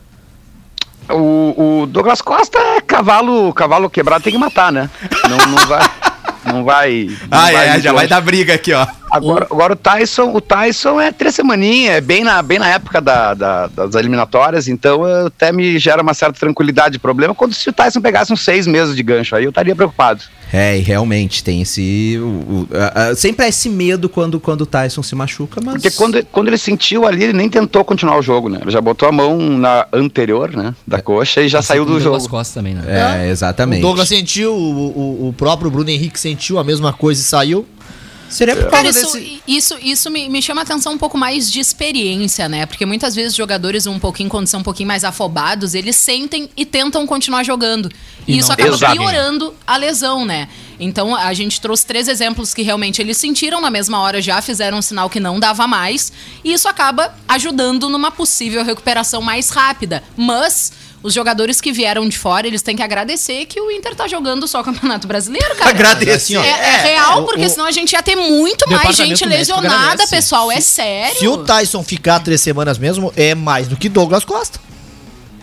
O, o Douglas Costa é cavalo, cavalo quebrado, tem que matar, né? Não, não vai. <laughs> Não vai. não Ah, é, muito já vai longe. dar briga aqui, ó. Agora, agora o Tyson, o Tyson é três semaninhas, é bem na, bem na época da- da- das eliminatórias, então eu até me gera uma certa tranquilidade. O problema é quando se o Tyson pegasse uns seis meses de gancho, aí eu estaria preocupado. É, e realmente tem esse. o- o- a- a- sempre há esse medo quando, quando o Tyson se machuca, mas. Porque quando, quando ele sentiu ali, ele nem tentou continuar o jogo, né? Ele já botou a mão na anterior, né? Da coxa e já saiu do jogo. Costa também, né? É, O exatamente. Douglas sentiu, o, o- o próprio Bruno Henrique sentiu a mesma coisa e saiu. Seria por Cara, causa isso, desse. isso, isso me, me chama a atenção um pouco mais de experiência, né? Porque muitas vezes jogadores um pouquinho, quando são um pouquinho mais afobados, eles sentem e tentam continuar jogando. E, E isso não acaba Exato. piorando a lesão, né? Então a gente trouxe três exemplos que realmente eles sentiram na mesma hora, já fizeram um sinal que não dava mais. E isso acaba ajudando numa possível recuperação mais rápida. Mas. Os jogadores que vieram de fora, eles têm que agradecer que o Inter tá jogando só o Campeonato Brasileiro, cara. Agradecer. Assim, ó, É, é real, o- porque o- senão a gente ia ter muito mais gente lesionada, agradece. pessoal. É sério. Se o Tyson ficar três semanas mesmo, é mais do que Douglas Costa.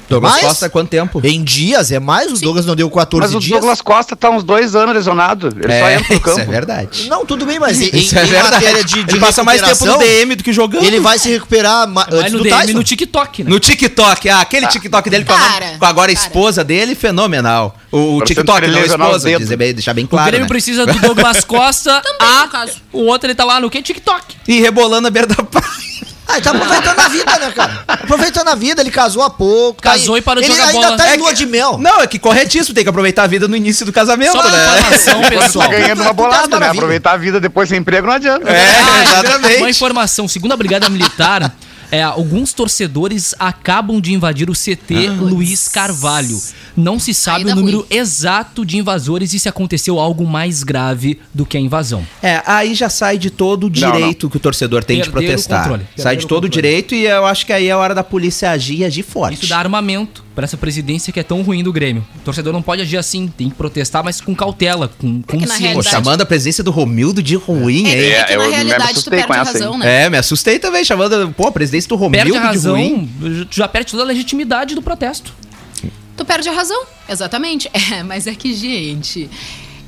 Douglas Mas- Costa, quanto tempo? Em dias é mais, o Douglas não deu 14 Mas o dias. Douglas Costa tá uns dois anos lesionado. Ele só entra no isso campo. é verdade. Não, tudo bem, mas em, Isso em é verdade. matéria de, de ele passa mais tempo no DM do que jogando. Ele vai se recuperar ma- antes no do DM Tyson. no TikTok, né? No TikTok, ah, aquele TikTok dele com, a, Cara, com agora a esposa dele, fenomenal. O, o TikTok não a lesionar esposa, dizer bem- deixar bem O claro. Grêmio né? precisa do Douglas <laughs> Costa. Também, a, no caso. O outro ele tá lá no quê? TikTok. E rebolando a beira da <laughs> praia. Ah, ele tá aproveitando a vida, né, cara? Aproveitando a vida, ele casou há pouco. tá Casou aí- e parou de ele jogar ainda bola. tá É em lua que- de mel. Não, é que corretíssimo, tem que aproveitar a vida no início do casamento, Só uma né? informação, <laughs> Tá pessoal. ganhando uma é bolada, né? Aproveitar a vida depois sem emprego não adianta. É, Uma exatamente. informação, segundo a Brigada Militar, é, alguns torcedores acabam de invadir o CT Luiz Carvalho. Não se sabe o número ruim. exato de invasores e se aconteceu algo mais grave do que a invasão. É, aí já sai de todo o Não, direito que o torcedor tem de protestar. controle, Sai de todo o direito e eu acho que aí é a hora da polícia agir e agir forte. Isso dá armamento pra essa presidência que é tão ruim do Grêmio. O torcedor não pode agir assim, tem que protestar, mas com cautela, com na consciência. Pô, realidade- chamando a presença do Romildo de ruim, É, hein? é que eu na me realidade tu assustei perde com a essa, hein? razão, né? É, me assustei também, chamando, pô, a presidência do Romildo Perde a de razão, ruim. tu já perde toda a legitimidade do protesto. Tu perde a razão, exatamente. <laughs> É, mas é que, gente.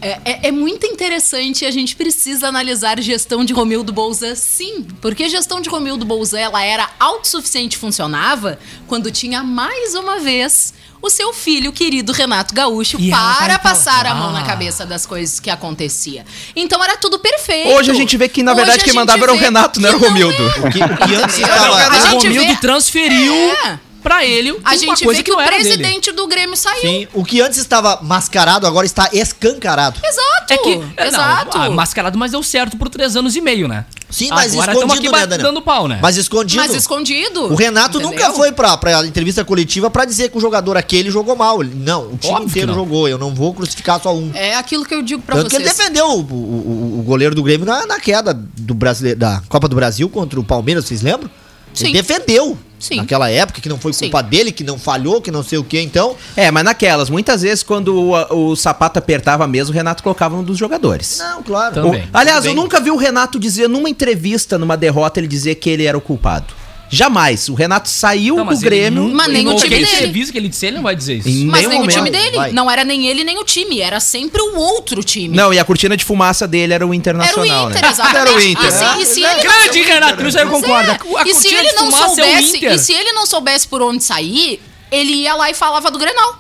É, é- é muito interessante e a gente precisa analisar gestão de Romildo Bolzan, sim. Porque a gestão de Romildo Bolzan, ela era autossuficiente e funcionava quando tinha, mais uma vez, o seu filho querido Renato Gaúcho E para passar a mão na cabeça das coisas que acontecia. Então era tudo perfeito. Hoje a gente vê que, na verdade, quem mandava era o Renato, não era o que Romildo. é. O que, o que antes estava. A o Romildo vê- transferiu É. ele A gente coisa vê que, não o era dele. presidente do Grêmio saiu. Sim, o que antes estava mascarado agora está escancarado. Exato. É que, é, exato. Não, ah, mascarado, mas deu certo por três anos e meio, né? Sim, mas Agora escondido, aqui né, Daniel? dando pau, né? Mas escondido. Mas escondido. O Renato entendeu? nunca foi pra, pra entrevista coletiva pra dizer que o jogador aquele jogou mal. Ele- Não, o time Óbvio que inteiro jogou. Eu não vou crucificar só um. É aquilo que eu digo pra Tanto que vocês. ele defendeu o, o- o- o goleiro do Grêmio na, na queda do brasileiro, da Copa do Brasil contra o Palmeiras, vocês lembram? Sim. Ele defendeu. Sim. Naquela época, que não foi Sim. culpa dele, que não falhou, que não sei o que, então. É, mas naquelas, muitas vezes, quando o, o sapato apertava mesmo, o Renato colocava um dos jogadores. Não, claro. Também. O- aliás, Tudo eu nunca vi o Renato dizer numa entrevista, numa derrota, ele dizer que ele era o culpado. Jamais. O Renato saiu Não, do ele Grêmio. Mas nem em o time dele. entrevista que ele disser, ele não vai dizer isso. Em Mas nem o time momento. dele. Vai. Não era nem ele nem o time, era sempre o outro time. Não, e a cortina de fumaça dele era o era o Internacional, Inter, né? exatamente. Era o Inter. E se, e se ele Grande Renato, isso aí eu concordo. é, A e se cortina ele de não fumaça é o soubesse, Inter. e se ele não soubesse por onde sair, ele ia lá e falava do Grenal.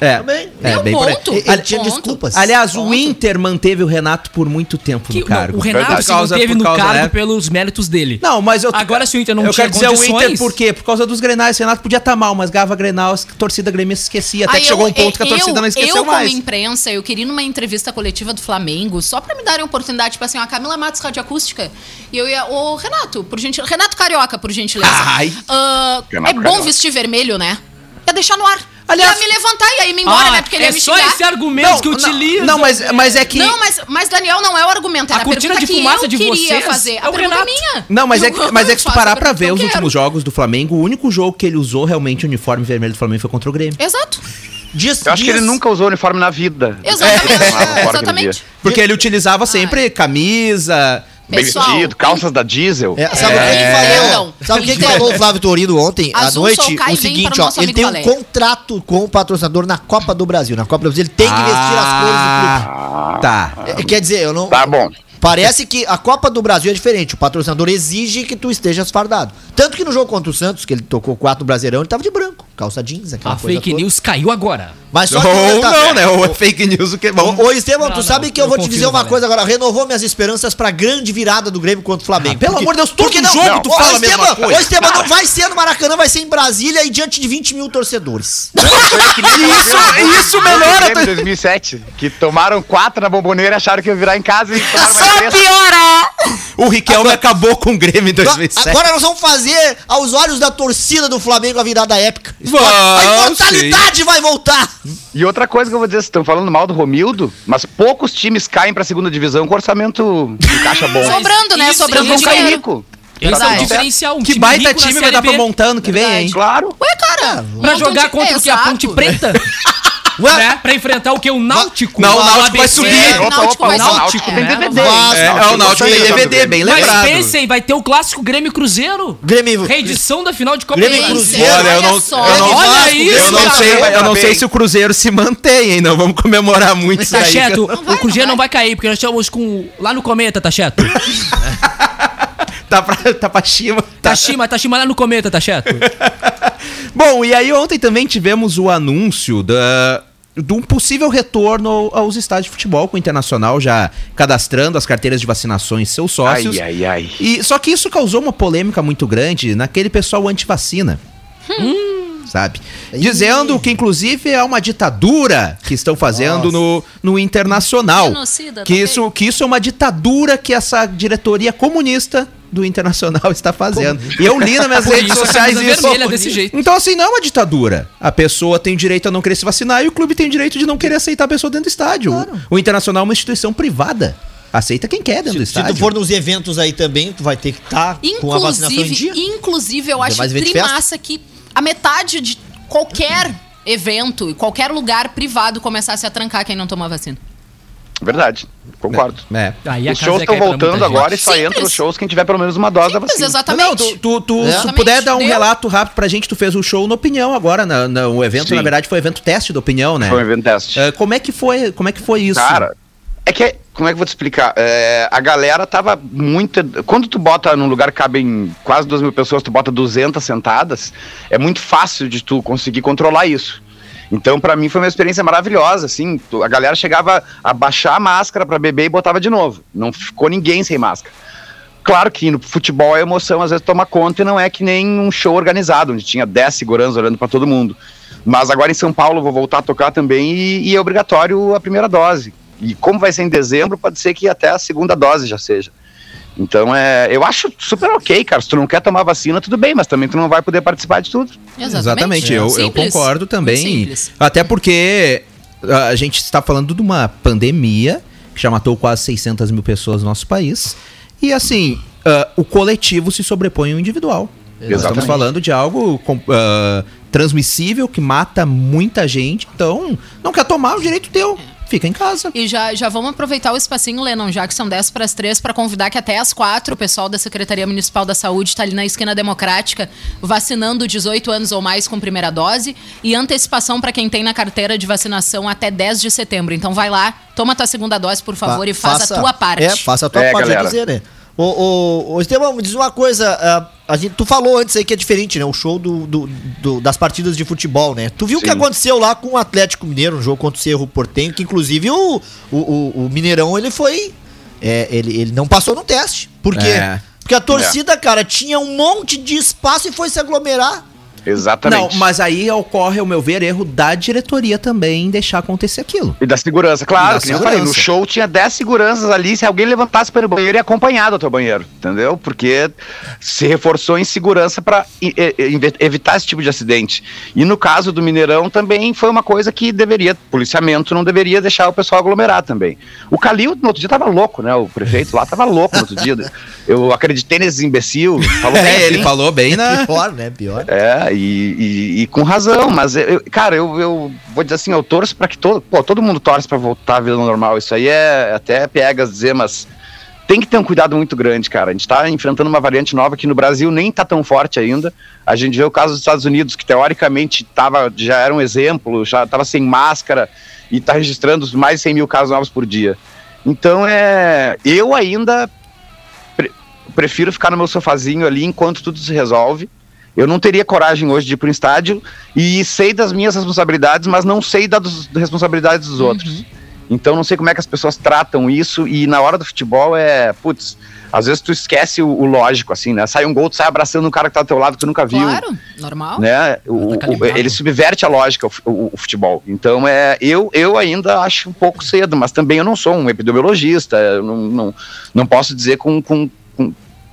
É, Também. é Deu bem ponto. Ele, ele tinha Ponto. desculpas. Aliás, o Ponto. Inter manteve o Renato por muito tempo Que- no cargo. não, o Renato Verdade. se Por causa- manteve por no cargo né? pelos méritos dele. Não, mas eu. Agora, se o Inter não eu tinha quero dizer o Inter por quê? Por causa dos grenais. O Renato podia estar mal, mas ganhava grenal, a torcida gremista esquecia. Até Aí que chegou eu- um ponto que a eu- torcida não esqueceu eu, mais. como imprensa, eu queria numa entrevista coletiva do Flamengo, só pra me darem a oportunidade, tipo assim, a Camila Matos Radioacústica. E eu ia, ô Renato, por gentileza. Renato Carioca, por gentileza. Ai. Ah, é bom Carioca. vestir vermelho, né? Ia deixar no ar. Aliás- ia me e me embora, Ah, né? Porque ele ia é me só xingar. esse argumento que utiliza. Não, mas, mas é que. Não, mas, mas Daniel não é o argumento, era A a, cortina de que fumaça eu de queria vocês fazer. é A o pergunta é minha. Não, mas é <laughs> que, mas é que se tu parar pra ver os últimos jogos do Flamengo, o único jogo que ele usou realmente o uniforme vermelho do Flamengo foi contra o Grêmio. Exato. Dias, Eu acho que ele nunca usou uniforme na vida. Exatamente. É, Exatamente. Porque ele utilizava sempre camisa. Bem Pessoal, vestido, calças da diesel. É, sabe o que ele Entendam. falou? Sabe o que, que falou o Flávio Torino ontem à Azul noite? só cai O seguinte, ó, ele tem um Valério. contrato com o patrocinador na Copa do Brasil. Na Copa do Brasil ele tem que vestir as cores do Tá. clube. É, Quer dizer, eu não. Tá bom. Parece que a Copa do Brasil é diferente. O patrocinador exige que tu estejas fardado. Tanto que no jogo contra o Santos, que ele tocou quatro no Brasileirão, ele tava de branco. Calça jeans, aquela A coisa fake toda. news caiu agora. Mas só Ou que detalhe- não, né? Ou é fake news o que vamos. Ô, ô Esteban, Não, tu não, sabe que eu eu vou te dizer uma coisa agora. Renovou minhas esperanças pra grande virada do Grêmio contra o Flamengo. Ah, pelo amor de Deus, todo porque não, jogo não. tu Ô, fala a Esteban, mesma coisa. Ô, Esteban, não vai ser no Maracanã, vai ser em Brasília e diante de 20 mil torcedores. Isso, isso melhora. Em 2007, que tomaram quatro na bomboneira e acharam que ia virar em casa e tomaram três. piora! O Riquelme acabou com o Grêmio em 2007. Agora nós vamos fazer aos olhos da torcida do Flamengo a virada épica. Vamos, a imortalidade vai voltar. E outra coisa que eu vou dizer, vocês estão falando mal do Romildo, mas poucos times caem pra segunda divisão com orçamento de caixa bom. <laughs> Sobrando, né? Isso, Sobrando eles Vão cair dinheiro. rico. Esse é o Verdade. diferencial. Um Que time baita time vai dar pra B. montar ano que vem, hein? Claro. Ué, cara. Pra jogar contra o que? A. Ponte Preta? <laughs> Ué, né? Pra enfrentar o que? O Náutico? Não, o Náutico vai subir. É, Náutico opa, vai o subir. Náutico tem É, DVD. Vasco. É, é, o Náutico tem DVD, bem Mas lembrado. pensem, vai ter o clássico Grêmio Cruzeiro. Grêmio. Reedição da final de Copa Grêmio. Cruzeiro. Olha, eu não, eu não, Olha isso, eu não cara. sei, eu não sei se o Cruzeiro se mantém, hein? Não vamos comemorar muito isso Tá aí. Tacheto, vai, o Cruzeiro não vai cair, porque nós estamos com. Lá no Cometa, Tacheto. <laughs> Tá pra, tá pra cima. Tá. Tashima, Tashima lá no Cometa, Tacheto. <laughs> Bom, e aí ontem também tivemos o anúncio da, de um possível retorno ao- aos estádios de futebol com o Internacional já cadastrando as carteiras de vacinações seus sócios. Ai, ai, ai. E, só que isso causou uma polêmica muito grande naquele pessoal anti-vacina. Sabe? Dizendo que, inclusive, é uma ditadura que estão fazendo no, no internacional. Genocida, Que isso, que isso é uma ditadura que essa diretoria comunista do Internacional <laughs> está fazendo. E eu li nas minhas Por redes isso sociais isso. vermelha desse jeito. Então, assim, não é uma ditadura. A pessoa tem direito a não querer se vacinar e o clube tem direito de não querer aceitar a pessoa dentro do estádio. O Internacional é uma instituição privada. Aceita quem quer dentro do Se, se estádio. tu for nos eventos aí também, tu vai ter que estar com a vacinação em dia. Inclusive, inclusive, eu acho trimassa que a metade de qualquer evento e qualquer lugar privado começasse a trancar quem não toma vacina. Verdade, concordo. É. A Os shows estão pra voltando agora e só Simples. entra os shows quem tiver pelo menos uma dose da Simples, vacina. exatamente. Não, tu, tu, tu- se puder dar um Deu. relato rápido pra gente, tu fez o show no Opinião agora, na, na- o evento, Sim. na verdade, foi evento teste do Opinião, né? Foi um evento teste. É, como é que foi, como é que foi isso? Cara, É que, como é que eu vou te explicar? É, a galera tava muito. Quando tu bota num lugar que cabem quase duas mil pessoas, tu bota 200 sentadas, é muito fácil de tu conseguir controlar isso. Então, pra mim, foi uma experiência maravilhosa, assim. A galera chegava a baixar a máscara pra beber e botava de novo. Não ficou ninguém sem máscara. Claro que no futebol a emoção às vezes toma conta e não é que nem um show organizado, onde tinha 10 seguranças olhando pra todo mundo. Mas agora em São Paulo vou voltar a tocar também e, e é obrigatório a primeira dose. E como vai ser em dezembro, pode ser que até a segunda dose já seja. Então é, eu acho super ok, cara. Se tu não quer tomar vacina, tudo bem, mas também tu não vai poder participar de tudo. Exatamente, eu, eu Simples. concordo também. Até porque a gente está falando de uma pandemia que já matou quase 600 mil pessoas no nosso país. E assim, ah, o coletivo se sobrepõe ao individual. Nós estamos Exatamente. falando de algo ah, transmissível que mata muita gente. Então, não quer tomar o direito teu. Fica em casa. E já, já vamos aproveitar o espacinho, Lennon, já que são 10 para as 3, para convidar que até às 4 o pessoal da Secretaria Municipal da Saúde está ali na esquina democrática, vacinando 18 anos ou mais com primeira dose e antecipação para quem tem na carteira de vacinação até 10 de setembro. Então vai lá, toma tua segunda dose, por favor, Fa- e faz faça- a tua parte. É, faça a tua É, parte, galera. quer dizer, né? Ô, ô, ô, Estevão, me diz uma coisa. a gente, tu falou antes aí que é diferente, né? O show do, do- do- das partidas de futebol, né? Tu viu o que aconteceu lá com o Atlético Mineiro, um jogo contra o Cerro Portenho, que inclusive o, o, o- o Mineirão, ele foi... é, ele, ele não passou no teste. Por quê? É. Porque a torcida, cara, tinha um monte de espaço e foi se aglomerar. Exatamente. Não, mas aí ocorre, ao meu ver, erro da diretoria também em deixar acontecer aquilo. E da segurança, claro, da que nem eu falei, no segurança. show tinha 10 seguranças ali, se alguém levantasse para o banheiro e acompanhado ao teu banheiro, entendeu? Porque se reforçou em segurança para evitar esse tipo de acidente. E no caso do Mineirão também foi uma coisa que deveria, policiamento não deveria deixar o pessoal aglomerar também. O Calil no outro dia tava louco, né? O prefeito lá tava louco no outro dia. Eu acreditei nesses imbecil, falou <laughs> bem É, ele assim. falou bem na. <laughs> Pior, né? Pior. É, e, e- e com razão, mas, eu, cara, eu, eu vou dizer assim, eu torço pra que todo, pô, todo mundo torce pra voltar à vida normal, isso aí é até piegas dizer, mas tem que ter um cuidado muito grande, cara, a gente tá enfrentando uma variante nova que no Brasil nem tá tão forte ainda, a gente vê o caso dos Estados Unidos, que teoricamente tava, já era um exemplo, já tava sem máscara e tá registrando mais de 100 mil casos novos por dia, então é, eu ainda pre- prefiro ficar no meu sofazinho ali enquanto tudo se resolve, eu não teria coragem hoje de ir para um estádio e sei das minhas responsabilidades, mas não sei das responsabilidades dos outros. Então não sei como é que as pessoas tratam isso e na hora do futebol é, putz, às vezes tu esquece o, o lógico, assim, né? Sai um gol, tu sai abraçando um cara que tá do teu lado que tu nunca viu. Claro, normal. Né? O, o- ele subverte a lógica, o, fu- o- o futebol. Então, é, eu, eu ainda acho um pouco cedo, mas também eu não sou um epidemiologista, eu não, não, não posso dizer com, com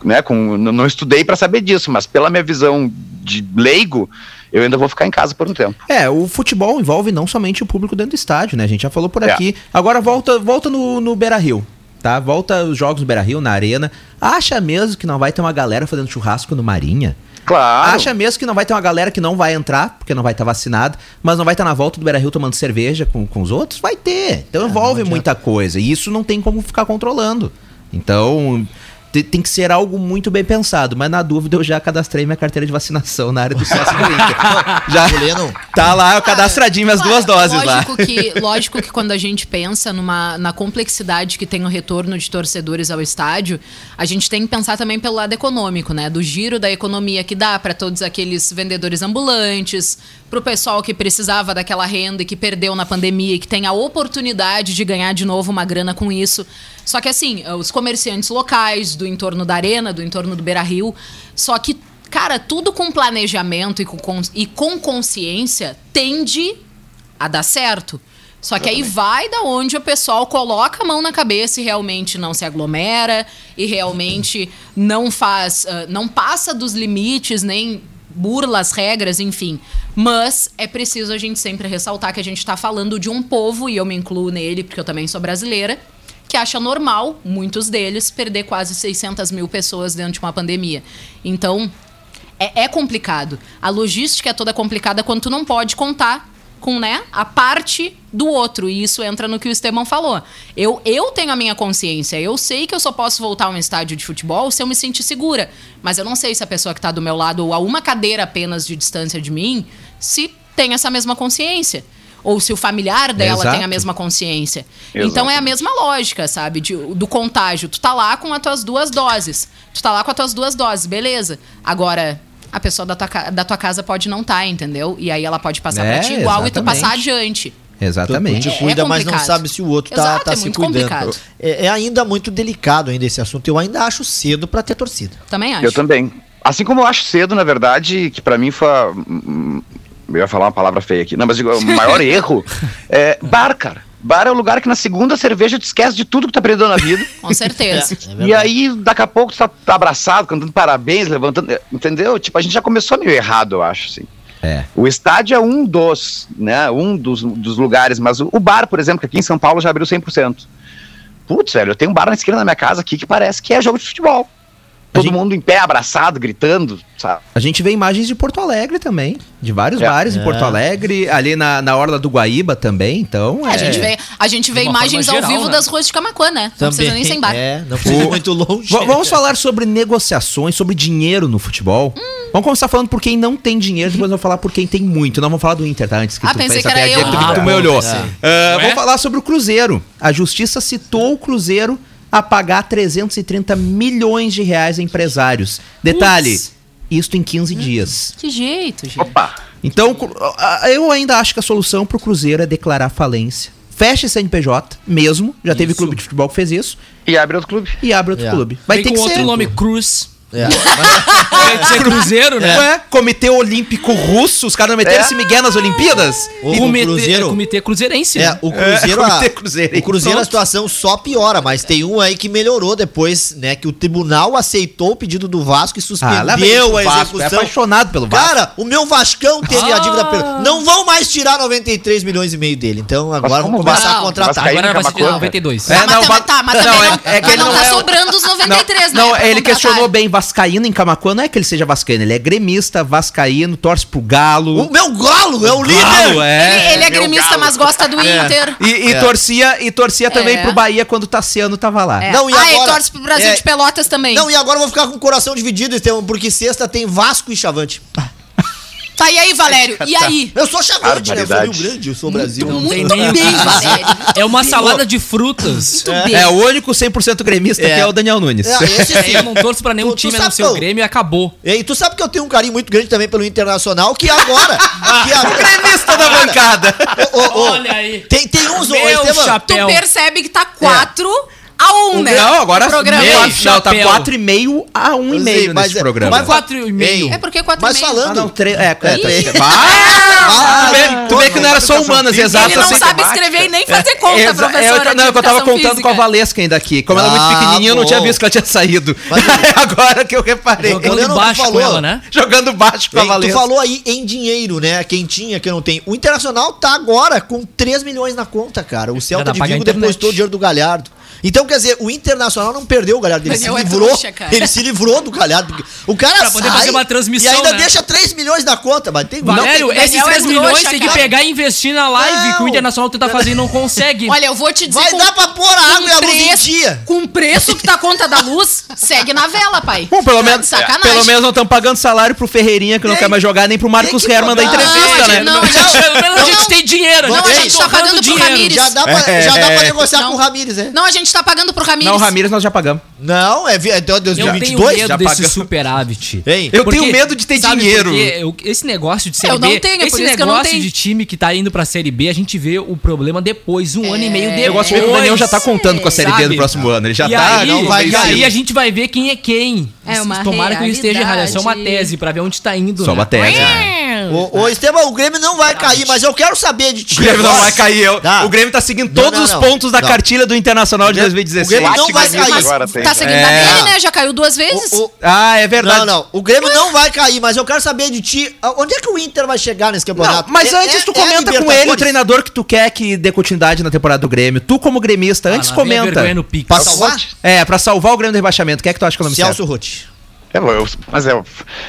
né, com, não estudei para saber disso, mas pela minha visão de leigo, eu ainda vou ficar em casa por um tempo. É, o futebol envolve não somente o público dentro do estádio, né? A gente já falou por É. aqui. Agora volta, volta no, no Beira Rio, tá? Volta os jogos no Beira Rio, na arena. Acha mesmo que não vai ter uma galera fazendo churrasco no Marinha? Claro. Acha mesmo que não vai ter uma galera que não vai entrar, porque não vai estar vacinada, mas não vai estar na volta do Beira Rio tomando cerveja com, com os outros? Vai ter. Então envolve muita coisa. E isso não tem como ficar controlando. Então. Te- Tem que ser algo muito bem pensado, mas na dúvida eu já cadastrei minha carteira de vacinação na área do sócio do Inter. <laughs> Já Juliano, tá lá, eu cadastradinho minhas duas doses lá. lógico Que, lógico que quando a gente pensa numa, na complexidade que tem o retorno de torcedores ao estádio, a gente tem que pensar também pelo lado econômico, né? Do giro da economia que dá para todos aqueles vendedores ambulantes, para o pessoal que precisava daquela renda e que perdeu na pandemia e que tem a oportunidade de ganhar de novo uma grana com isso. Só que assim, os comerciantes locais do entorno da arena, do entorno do Beira Rio, só que Cara, tudo com planejamento e com, e com consciência tende a dar certo. Só que aí vai da onde o pessoal coloca a mão na cabeça e realmente não se aglomera e realmente não faz, ah, não passa dos limites, nem burla as regras, enfim. Mas é preciso a gente sempre ressaltar que a gente está falando de um povo, e eu me incluo nele porque eu também sou brasileira, que acha normal, muitos deles, perder quase 600 mil pessoas dentro de uma pandemia. Então, é, é complicado. A logística é toda complicada quando tu não pode contar com né, a parte do outro. E isso entra no que o Esteban falou. Eu, eu tenho a minha consciência. Eu sei que eu só posso voltar a um estádio de futebol se eu me sentir segura. Mas eu não sei se a pessoa que está do meu lado ou a uma cadeira apenas de distância de mim, se tem essa mesma consciência. Ou se o familiar dela Exato. tem a mesma consciência. Exato. Então é a mesma lógica, sabe? de- do contágio. Tu tá lá com as tuas duas doses. Tu tá lá com as tuas duas doses, beleza. Agora, a pessoa da tua, da tua casa pode não estar, entendeu? E aí ela pode passar É, pra ti igual e tu exatamente. passar adiante. Tu Exatamente. te cuida, É mas não sabe se o outro tá, Exato, tá é se muito cuidando. complicado. É, é ainda muito delicado ainda esse assunto. Eu ainda acho cedo pra ter torcida. Também acho. Eu também. Assim como eu acho cedo, na verdade, que pra mim foi. Eu ia falar uma palavra feia aqui. Não, mas digo, o maior <laughs> erro é bar, cara. Bar é o lugar que na segunda cerveja tu esquece de tudo que tá aprendendo na vida. Com certeza. <laughs> É e aí, daqui a pouco, tu tá, tá abraçado, cantando parabéns, levantando. Entendeu? Tipo, a gente já começou meio errado, eu acho, assim. É. O estádio é um dos, né? Um dos, dos lugares, mas o, o bar, por exemplo, que aqui em São Paulo já abriu 100%. Putz, velho, eu tenho um bar na esquina da minha casa aqui que parece que é jogo de futebol. Todo gente- mundo em pé, abraçado, gritando, sabe? A gente vê imagens de Porto Alegre também. De vários É. bares em É. Porto Alegre, ali na, na Orla do Guaíba também, então. A gente vê, a gente vê imagens forma ao geral, vivo né? das ruas de Camacuã, né? Não precisa nem sem bar. É, não precisa ir muito longe. V- vamos falar sobre negociações, sobre dinheiro no futebol. Hum. Vamos começar falando por quem não tem dinheiro, depois eu vou falar por quem tem muito. Não vamos falar do Inter, tá? Antes que Ah, tu pensei que era eu. que tu- que tu Ah, me olhou. Ah, Não é? vamos falar sobre o Cruzeiro. A justiça citou o Cruzeiro a pagar 330 milhões de reais a empresários. Detalhe, Putz. isto em 15 dias. Que jeito, gente. Opa! Então, eu ainda acho que a solução pro Cruzeiro é declarar falência. Fecha esse CNPJ mesmo, já teve Isso. clube de futebol que fez isso, E abre outro clube. e abre outro É. clube. Vai Vem ter com que outro ser. nome, Cruz. É. <laughs> Vai ser Cruzeiro, né? Ué, Comitê Olímpico Russo, os caras não meteram É. esse Miguel nas Olimpíadas? O, comitê, Cruzeiro. comitê Cruzeirense. É, né? o Cruzeiro, É, a, Comitê Cruzeiro. o Cruzeiro a situação só piora, mas tem um aí que melhorou depois, né? Que o tribunal aceitou o pedido do Vasco e Ah, suspendeu o a Vasco, é execução. apaixonado pelo Vasco. Cara, o meu Vascão teve a dívida Ah. perdida. Não vão mais tirar 93 milhões e meio dele. Então agora vamos começar vai? a contratar. Agora vai ser Camacuã, 92. É, Ah, mas não, tá, mas não, é- não, é que mas ele não não tá é sobrando os 93, né? Não, ele questionou bem Vascaíno em Camacuã. Não é que ele seja vascaíno, ele é gremista, vascaíno, torce pro Galo. O meu galo é o líder! Galo, é. Ele, ele é Meu gremista, galo. mas gosta do Inter. E, e É. torcia, e torcia também É. pro Bahia quando o Tassiano tava lá. É. Não, e ah, agora- e torce pro Brasil é- de Pelotas também. Não, e agora eu vou ficar com o coração dividido, Estevam, porque sexta tem Vasco e Chavante. Tá, e aí, Valério? E aí? <laughs> Eu sou Chavante, né? Eu sou Rio. Grande, eu sou Brasil. Muito nem o que bem. Valério. É uma salada de frutas. Muito bem. É, o único 100% gremista É. que é o Daniel Nunes. É, esse sim. Eu não torço pra nenhum Tu- tu time a não sabe ser que o eu- Grêmio e acabou. E tu sabe que eu tenho um carinho muito grande também pelo Internacional, que agora. que agora <laughs> gremista da bancada. Olha aí. tem, tem uns. Meu Tu chapéu. percebe que tá 4 a 1, né? Não, agora O programa. meio, não, tá chapéu. 4,5 a 1,5 Sei, mas nesse é- programa. mas Quatro e meio. É porque 4 Mas Ah, falando. não, tre- é, é, três. Ih. Ah, tu vê, tu vê que não era só humanas, física. exato. Ele não assim. sabe escrever e nem fazer conta, Exa- professora. é, eu, não, eu tava contando com a física. Valesca ainda aqui. Como ela é muito Ah, pequenininha, eu não tinha visto que ela tinha saído. Mas- <laughs> Agora que eu reparei. Jogando baixo com ela, né? Jogando baixo com a Ei, tu Valesca. falou aí em dinheiro, né? Quem tinha, quem não tem. O Internacional tá agora com 3 milhões na conta, cara. O Celta de Vigo depositou o dinheiro do Galhardo. Então, quer dizer, o Internacional não perdeu o Galhardo, ele Daniel se é livrou. trouxa, ele se livrou do Galhardo. porque O cara Pra poder sai fazer uma transmissão, e ainda né? deixa 3 milhões na conta, mas tem Valério, Daniel esses é 3 milhões trouxa, tem que cara. pegar e investir na live Não. que o Internacional tenta fazer e não consegue. <laughs> Olha, eu vou te dizer. Vai com- dar pra pôr a água e a luz em dia. Com o preço que tá a conta da luz, segue na vela, pai. Bom, pelo Tá menos, Sacanagem. pelo menos não estão pagando salário pro Ferreirinha, que não Tem- quer mais jogar, nem pro Marcos tem que Herman da entrevista, né? não, <laughs> Pelo menos a gente tem dinheiro, Não, a tá gente tá pagando pro Ramires. Já dá pra, É. pra negociar com o Ramires, né? Não, a gente tá pagando pro Ramires. Não, o Ramires nós já pagamos. Não, é é Eu tenho 2022? medo Já desse pagamos. superávit. Hein? Eu tenho medo de ter sabe dinheiro. Eu- esse negócio de Série Eu não B, tenho, é por esse isso que eu não negócio tenho. de time que tá indo pra Série B, a gente vê o problema depois, um ano e meio depois. Eu gosto de ver que o Daniel já tá contando com a Série B Sabe? do próximo ano. Ele já e tá. aí, não vai e aí a gente vai ver quem é quem. É uma Tomara que eu esteja errado. É só uma realidade. tese pra ver onde tá indo. Só né? uma tese. Ô, ô, Esteban, o Grêmio não vai cair, mas eu quero saber de ti. O Grêmio não vai cair. eu- Tá. O Grêmio tá seguindo Não, todos não, os não. pontos da Não. cartilha do Internacional de O 2016. o Grêmio não vai cair. agora tem. Tá seguindo É. a dele, né? Já caiu duas vezes. O- o- Ah, é verdade. Não, não. O Grêmio não vai cair, mas eu quero saber de ti. Onde é que o Inter vai chegar nesse Não, campeonato? mas É- antes é- tu é comenta com ele o treinador que tu quer que dê continuidade na temporada do Grêmio. Tu como gremista, Ah, antes comenta. no. Pra salvar? É, pra salvar o Grêmio do rebaixamento. Quem é que tu acha que é o nome Celso certo? Rotti. É, mas é, o-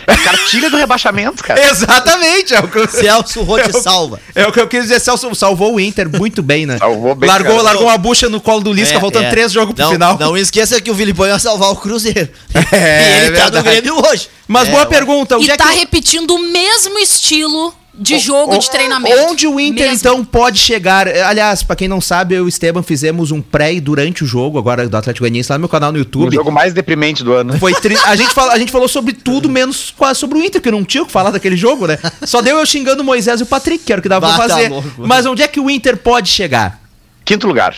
é cartilha do rebaixamento, cara. <laughs> Exatamente, é o que eu... Celso Rotti <laughs> É salva. É o que eu quis dizer, Celso salvou o Inter muito bem, né? Salvou bem, largou, cara. largou uma bucha no colo do Lisca, É, faltando é. três jogos pro Não- final. Não esqueça que o Filipão ia salvar o Cruzeiro. <laughs> É, e ele tá verdade. no Grêmio hoje. Mas É, boa ué. pergunta, E é tá que... repetindo o mesmo estilo de jogo, de treinamento. Onde o Inter, Mesmo. então, pode chegar. Aliás, pra quem não sabe, eu e o Esteban fizemos um pré e durante o jogo, agora do Atlético Goianiense, lá no meu canal no O YouTube. jogo mais deprimente do ano. Foi tri- a, gente fala, a gente falou sobre tudo, menos quase sobre o Inter, que não tinha o que falar daquele jogo, né? Só deu eu xingando o Moisés e o Patrick, que era o que dava pra Bah, tá fazer. louco. Mas onde é que o Inter pode chegar? Quinto lugar.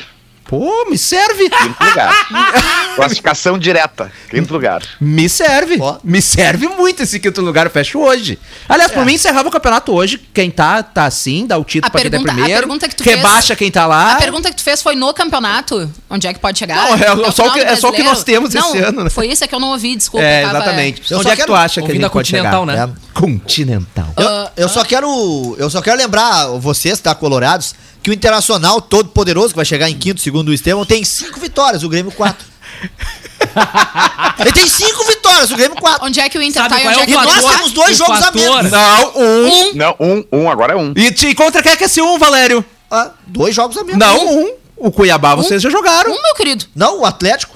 Pô, me serve! Quinto lugar. <laughs> Classificação direta. Quinto lugar. Me serve. Ó. Me serve muito esse quinto lugar. Eu fecho hoje. Aliás, por mim, encerrava o campeonato hoje. Quem tá, tá assim, dá o título A pra quem tá pergunta- a primeiro. pergunta que tu rebaixa fez- quem tá lá. A pergunta que tu fez foi no campeonato? Onde é que pode chegar? Não, é- é só o que- é só o que nós temos Não, esse ano, né? Foi isso é que eu não ouvi, desculpa. É, tava- exatamente. Eu Onde é que tu acha que a pode chegar? Continental, né? É. Continental. Eu, eu só quero. Eu só quero lembrar vocês, tá, Colorados, que o Internacional, todo poderoso, que vai chegar em quinto, segundo o Estevão, tem cinco vitórias, o Grêmio quatro. <laughs> Ele tem cinco vitórias, o Grêmio quatro. Onde é que o Inter Sabe tá e qual onde é é o que E o nós temos dois O jogos a fator- menos. Não, um. Não, um, um, agora é um. E te contra quem é que é esse um, Valério? Ah, dois jogos a menos. Não, um. O Cuiabá vocês já jogaram. Um, meu querido. Não, o Atlético.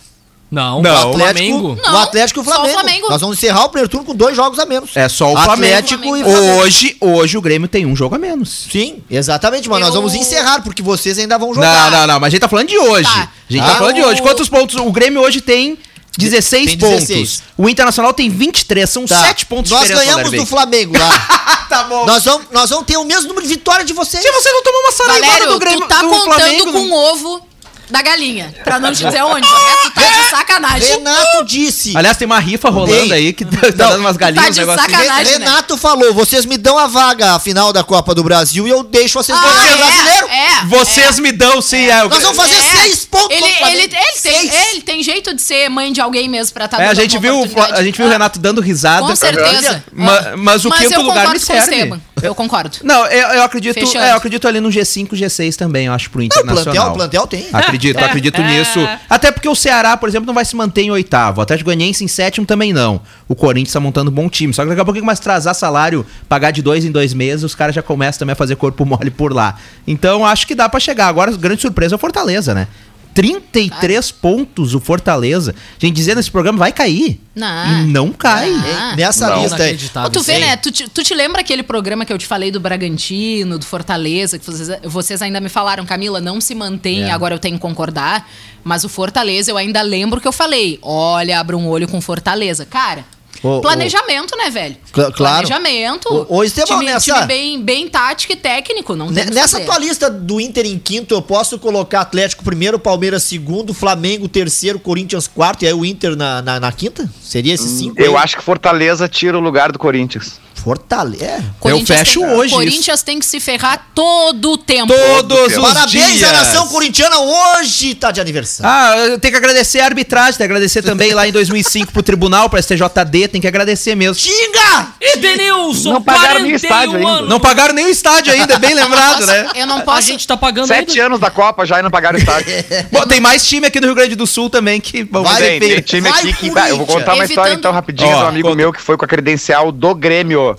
Não, Não. o Flamengo. Não, o Atlético e o só o Flamengo. Flamengo. Nós vamos encerrar o primeiro turno com dois jogos a menos. É só o Atlético Flamengo. e Flamengo. Hoje, hoje o Grêmio tem um jogo a menos. Sim, exatamente, mas nós Eu- vamos encerrar, porque vocês ainda vão Não, jogar. não, não, mas a gente tá falando de hoje. Tá. A gente Ah, tá falando de o- hoje. Quantos pontos? O Grêmio hoje tem 16 Tem pontos. 16. O Internacional tem 23, são Tá. 7 pontos Nós de ganhamos do. Flamengo lá. <laughs> Tá bom. nós, vamos, nós vamos ter o mesmo número de vitórias de vocês. Se você não tomou uma saraivada do Grêmio tu tá do contando Flamengo, com não- o ovo da galinha. Pra não te dizer onde, <laughs> né? Tu tá de sacanagem. Renato disse. Aliás, tem uma rifa rolando aí que tá dando umas galinhas. Tá de um sacanagem. Re- né? Renato falou: vocês me dão a vaga final da Copa do Brasil e eu deixo vocês Ah, ganharem o é, brasileiro. É, Vocês me dão, sim. É, Nós vamos fazer É. seis pontos Ele, ele, ele, tem, Seis. ele tem jeito de ser mãe de alguém mesmo pra estar É, a gente viu, a gente viu o Renato dando risada. Com certeza. Ma- mas o quinto lugar me serve. Eu concordo. Não, eu, eu acredito, Fechando. é, eu acredito ali no G5, G6 também, eu acho, pro Não, o Internacional. plantel, o plantel tem. Acredito, É. acredito nisso. Até porque o Ceará, por exemplo, não vai se manter em oitavo. O Atlético Goianiense em sétimo também não. O Corinthians tá montando um bom time. Só que daqui a pouco começa a atrasar salário, pagar de dois em dois meses, os caras já começam também a fazer corpo mole por lá. Então acho que dá pra chegar. Agora, grande surpresa é o Fortaleza, né? 33 pontos o Fortaleza. A gente dizia nesse programa vai cair. Não. E não cai. Não. Hein? Nessa Não. lista aí. Ô, tu vê, Sim. né? Tu te, tu te lembra aquele programa que eu te falei do Bragantino, do Fortaleza, que vocês, vocês ainda me falaram, Camila, não se mantém, É. agora eu tenho que concordar. Mas o Fortaleza, eu ainda lembro que eu falei: olha, abra um olho com Fortaleza. Cara. Ô, planejamento, né, velho? Cla- claro. Planejamento. Ô, ô, Estevão, time, nessa- time bem, bem tático e técnico. Não tem o Nessa fazer. tua lista do Inter em quinto, eu posso colocar Atlético primeiro, Palmeiras segundo, Flamengo terceiro, Corinthians quarto e aí o Inter na, na, na quinta? Seria esses cinco? Eu aí? acho que Fortaleza tira o lugar do Corinthians. Fortaleza. É. Corinthians fecho tem, hoje Corinthians tem que se ferrar todo o tempo. Todos os Parabéns dias. à nação corintiana, hoje tá de aniversário. Ah, eu tenho que agradecer a arbitragem, tem que agradecer também lá em 2005 pro tribunal, pra STJD, tem que agradecer mesmo. Xinga! Edenilson, Não pagaram nem estádio ainda. anos. Não pagaram nem o estádio ainda, é bem lembrado, né? Eu não A posso. gente tá pagando Sete ainda. anos da Copa já e não pagaram estádio. <laughs> Bom, tem mais time aqui no Rio Grande do Sul também que vamos Vai, ver. Tem, tem time Vai, aqui que. Eu vou contar uma história Evitando- então rapidinho Ó, de um amigo conta. meu que foi com a credencial do Grêmio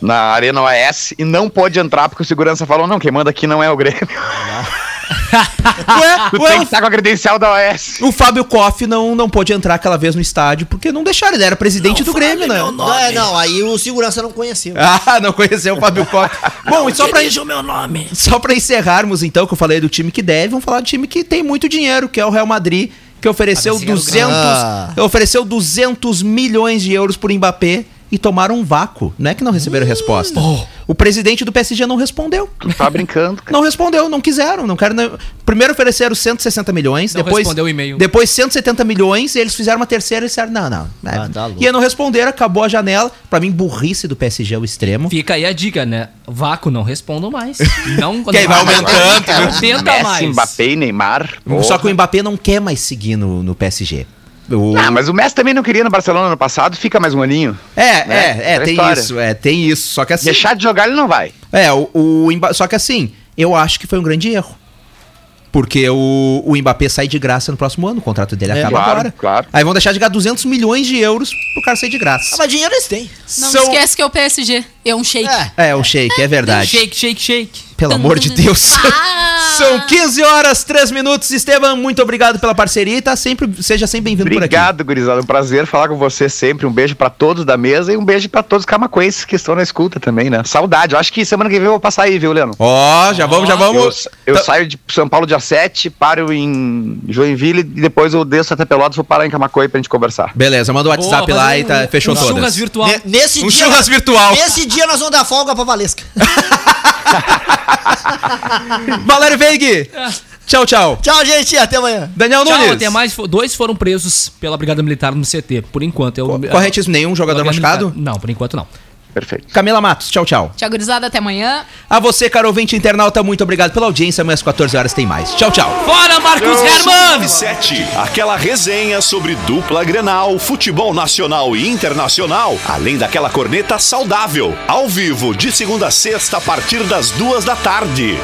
na Arena OAS e não pôde entrar porque o segurança falou: não, quem manda aqui não é o Grêmio. <laughs> Ué, Tu ué, tem que o- estar com a credencial da OAS. o Fábio Koff não, não pôde entrar aquela vez no estádio porque não deixaram, ele era presidente do Grêmio, né? Não, é, não, aí o segurança não conheceu. Ah, não conheceu o Fábio Koff. Bom, e só pra, o meu nome. só pra encerrarmos, então, que eu falei do time que deve, vamos falar do time que tem muito dinheiro, que é o Real Madrid, que ofereceu Ah, mas esse 200, Ah. ofereceu 200 milhões de euros por Mbappé e tomaram um vácuo. Não é que não receberam resposta. O presidente do PSG não respondeu. Tu tá brincando. cara. Não respondeu, não quiseram, não quero. nem- Primeiro ofereceram 160 milhões, Não depois respondeu o e-mail. Depois 170 milhões, e eles fizeram uma terceira e disseram não, não. É. Ah, tá e aí não responderam, acabou a janela. Pra mim burrice do PSG ao extremo. Fica aí a dica, né? Vácuo, não respondam mais. <laughs> Não, Que aí vai aumentando, Não aumenta Messi, mais. Mbappé e Neymar. Só que o. Mbappé não quer mais seguir no, no PSG. O- Ah, mas o Messi também não queria no Barcelona no passado, fica mais um aninho. É, né? é, é, tem história. isso, é, tem isso. Só que assim. Deixar de jogar ele não vai. É, o, o só que assim, eu acho que foi um grande erro. Porque o, o Mbappé sai de graça no próximo ano, o contrato dele É, acaba claro, agora. claro. Aí vão deixar de ganhar 200 milhões de euros pro cara sair de graça. Ah, mas dinheiro eles têm. Não São- esquece que é o PSG. É um shake. É. É, o shake, é verdade. Shake, shake, shake. Pelo amor de Deus. <laughs> Ah! <laughs> São 15 horas, 3 minutos. Esteban, muito obrigado pela parceria e tá sempre, seja sempre bem-vindo por aqui. Obrigado, gurizada. Um prazer falar com você sempre. Um beijo pra todos da mesa e um beijo pra todos os camacuenses que estão na escuta também, né? Saudade. Eu acho que semana que vem eu vou passar aí, viu, Leno? Ó, já vamos, já vamos. Eu, eu Tá- saio de São Paulo dia 7, paro em Joinville e depois eu desço até Pelotas, vou parar em Camacuã pra gente conversar. Beleza, manda o WhatsApp Boa, lá e tá, um- fechou um churras todas. virtual. Ne- Nesse Um dia. churras virtual. Nesse dia nós vamos dar folga pra Valesca. <laughs> <laughs> Valério Veig. Tchau, tchau. Tchau, gente. Até amanhã. Daniel Tchau, Nunes. até mais. Dois foram presos pela Brigada Militar no CT, por enquanto. É o, Corretíssimo, nenhum jogador machucado? Militar. Não, por enquanto não. Perfeito. Camila Matos, tchau, tchau. Tchau, gurizada. Até amanhã. A você, caro ouvinte internauta, muito obrigado pela audiência. Amanhã às 14 horas tem mais. Tchau, tchau. Fora, Marcos Herman! 97, aquela resenha sobre dupla Grenal, futebol nacional e internacional, além daquela corneta saudável, ao vivo de segunda a sexta a partir das duas da tarde.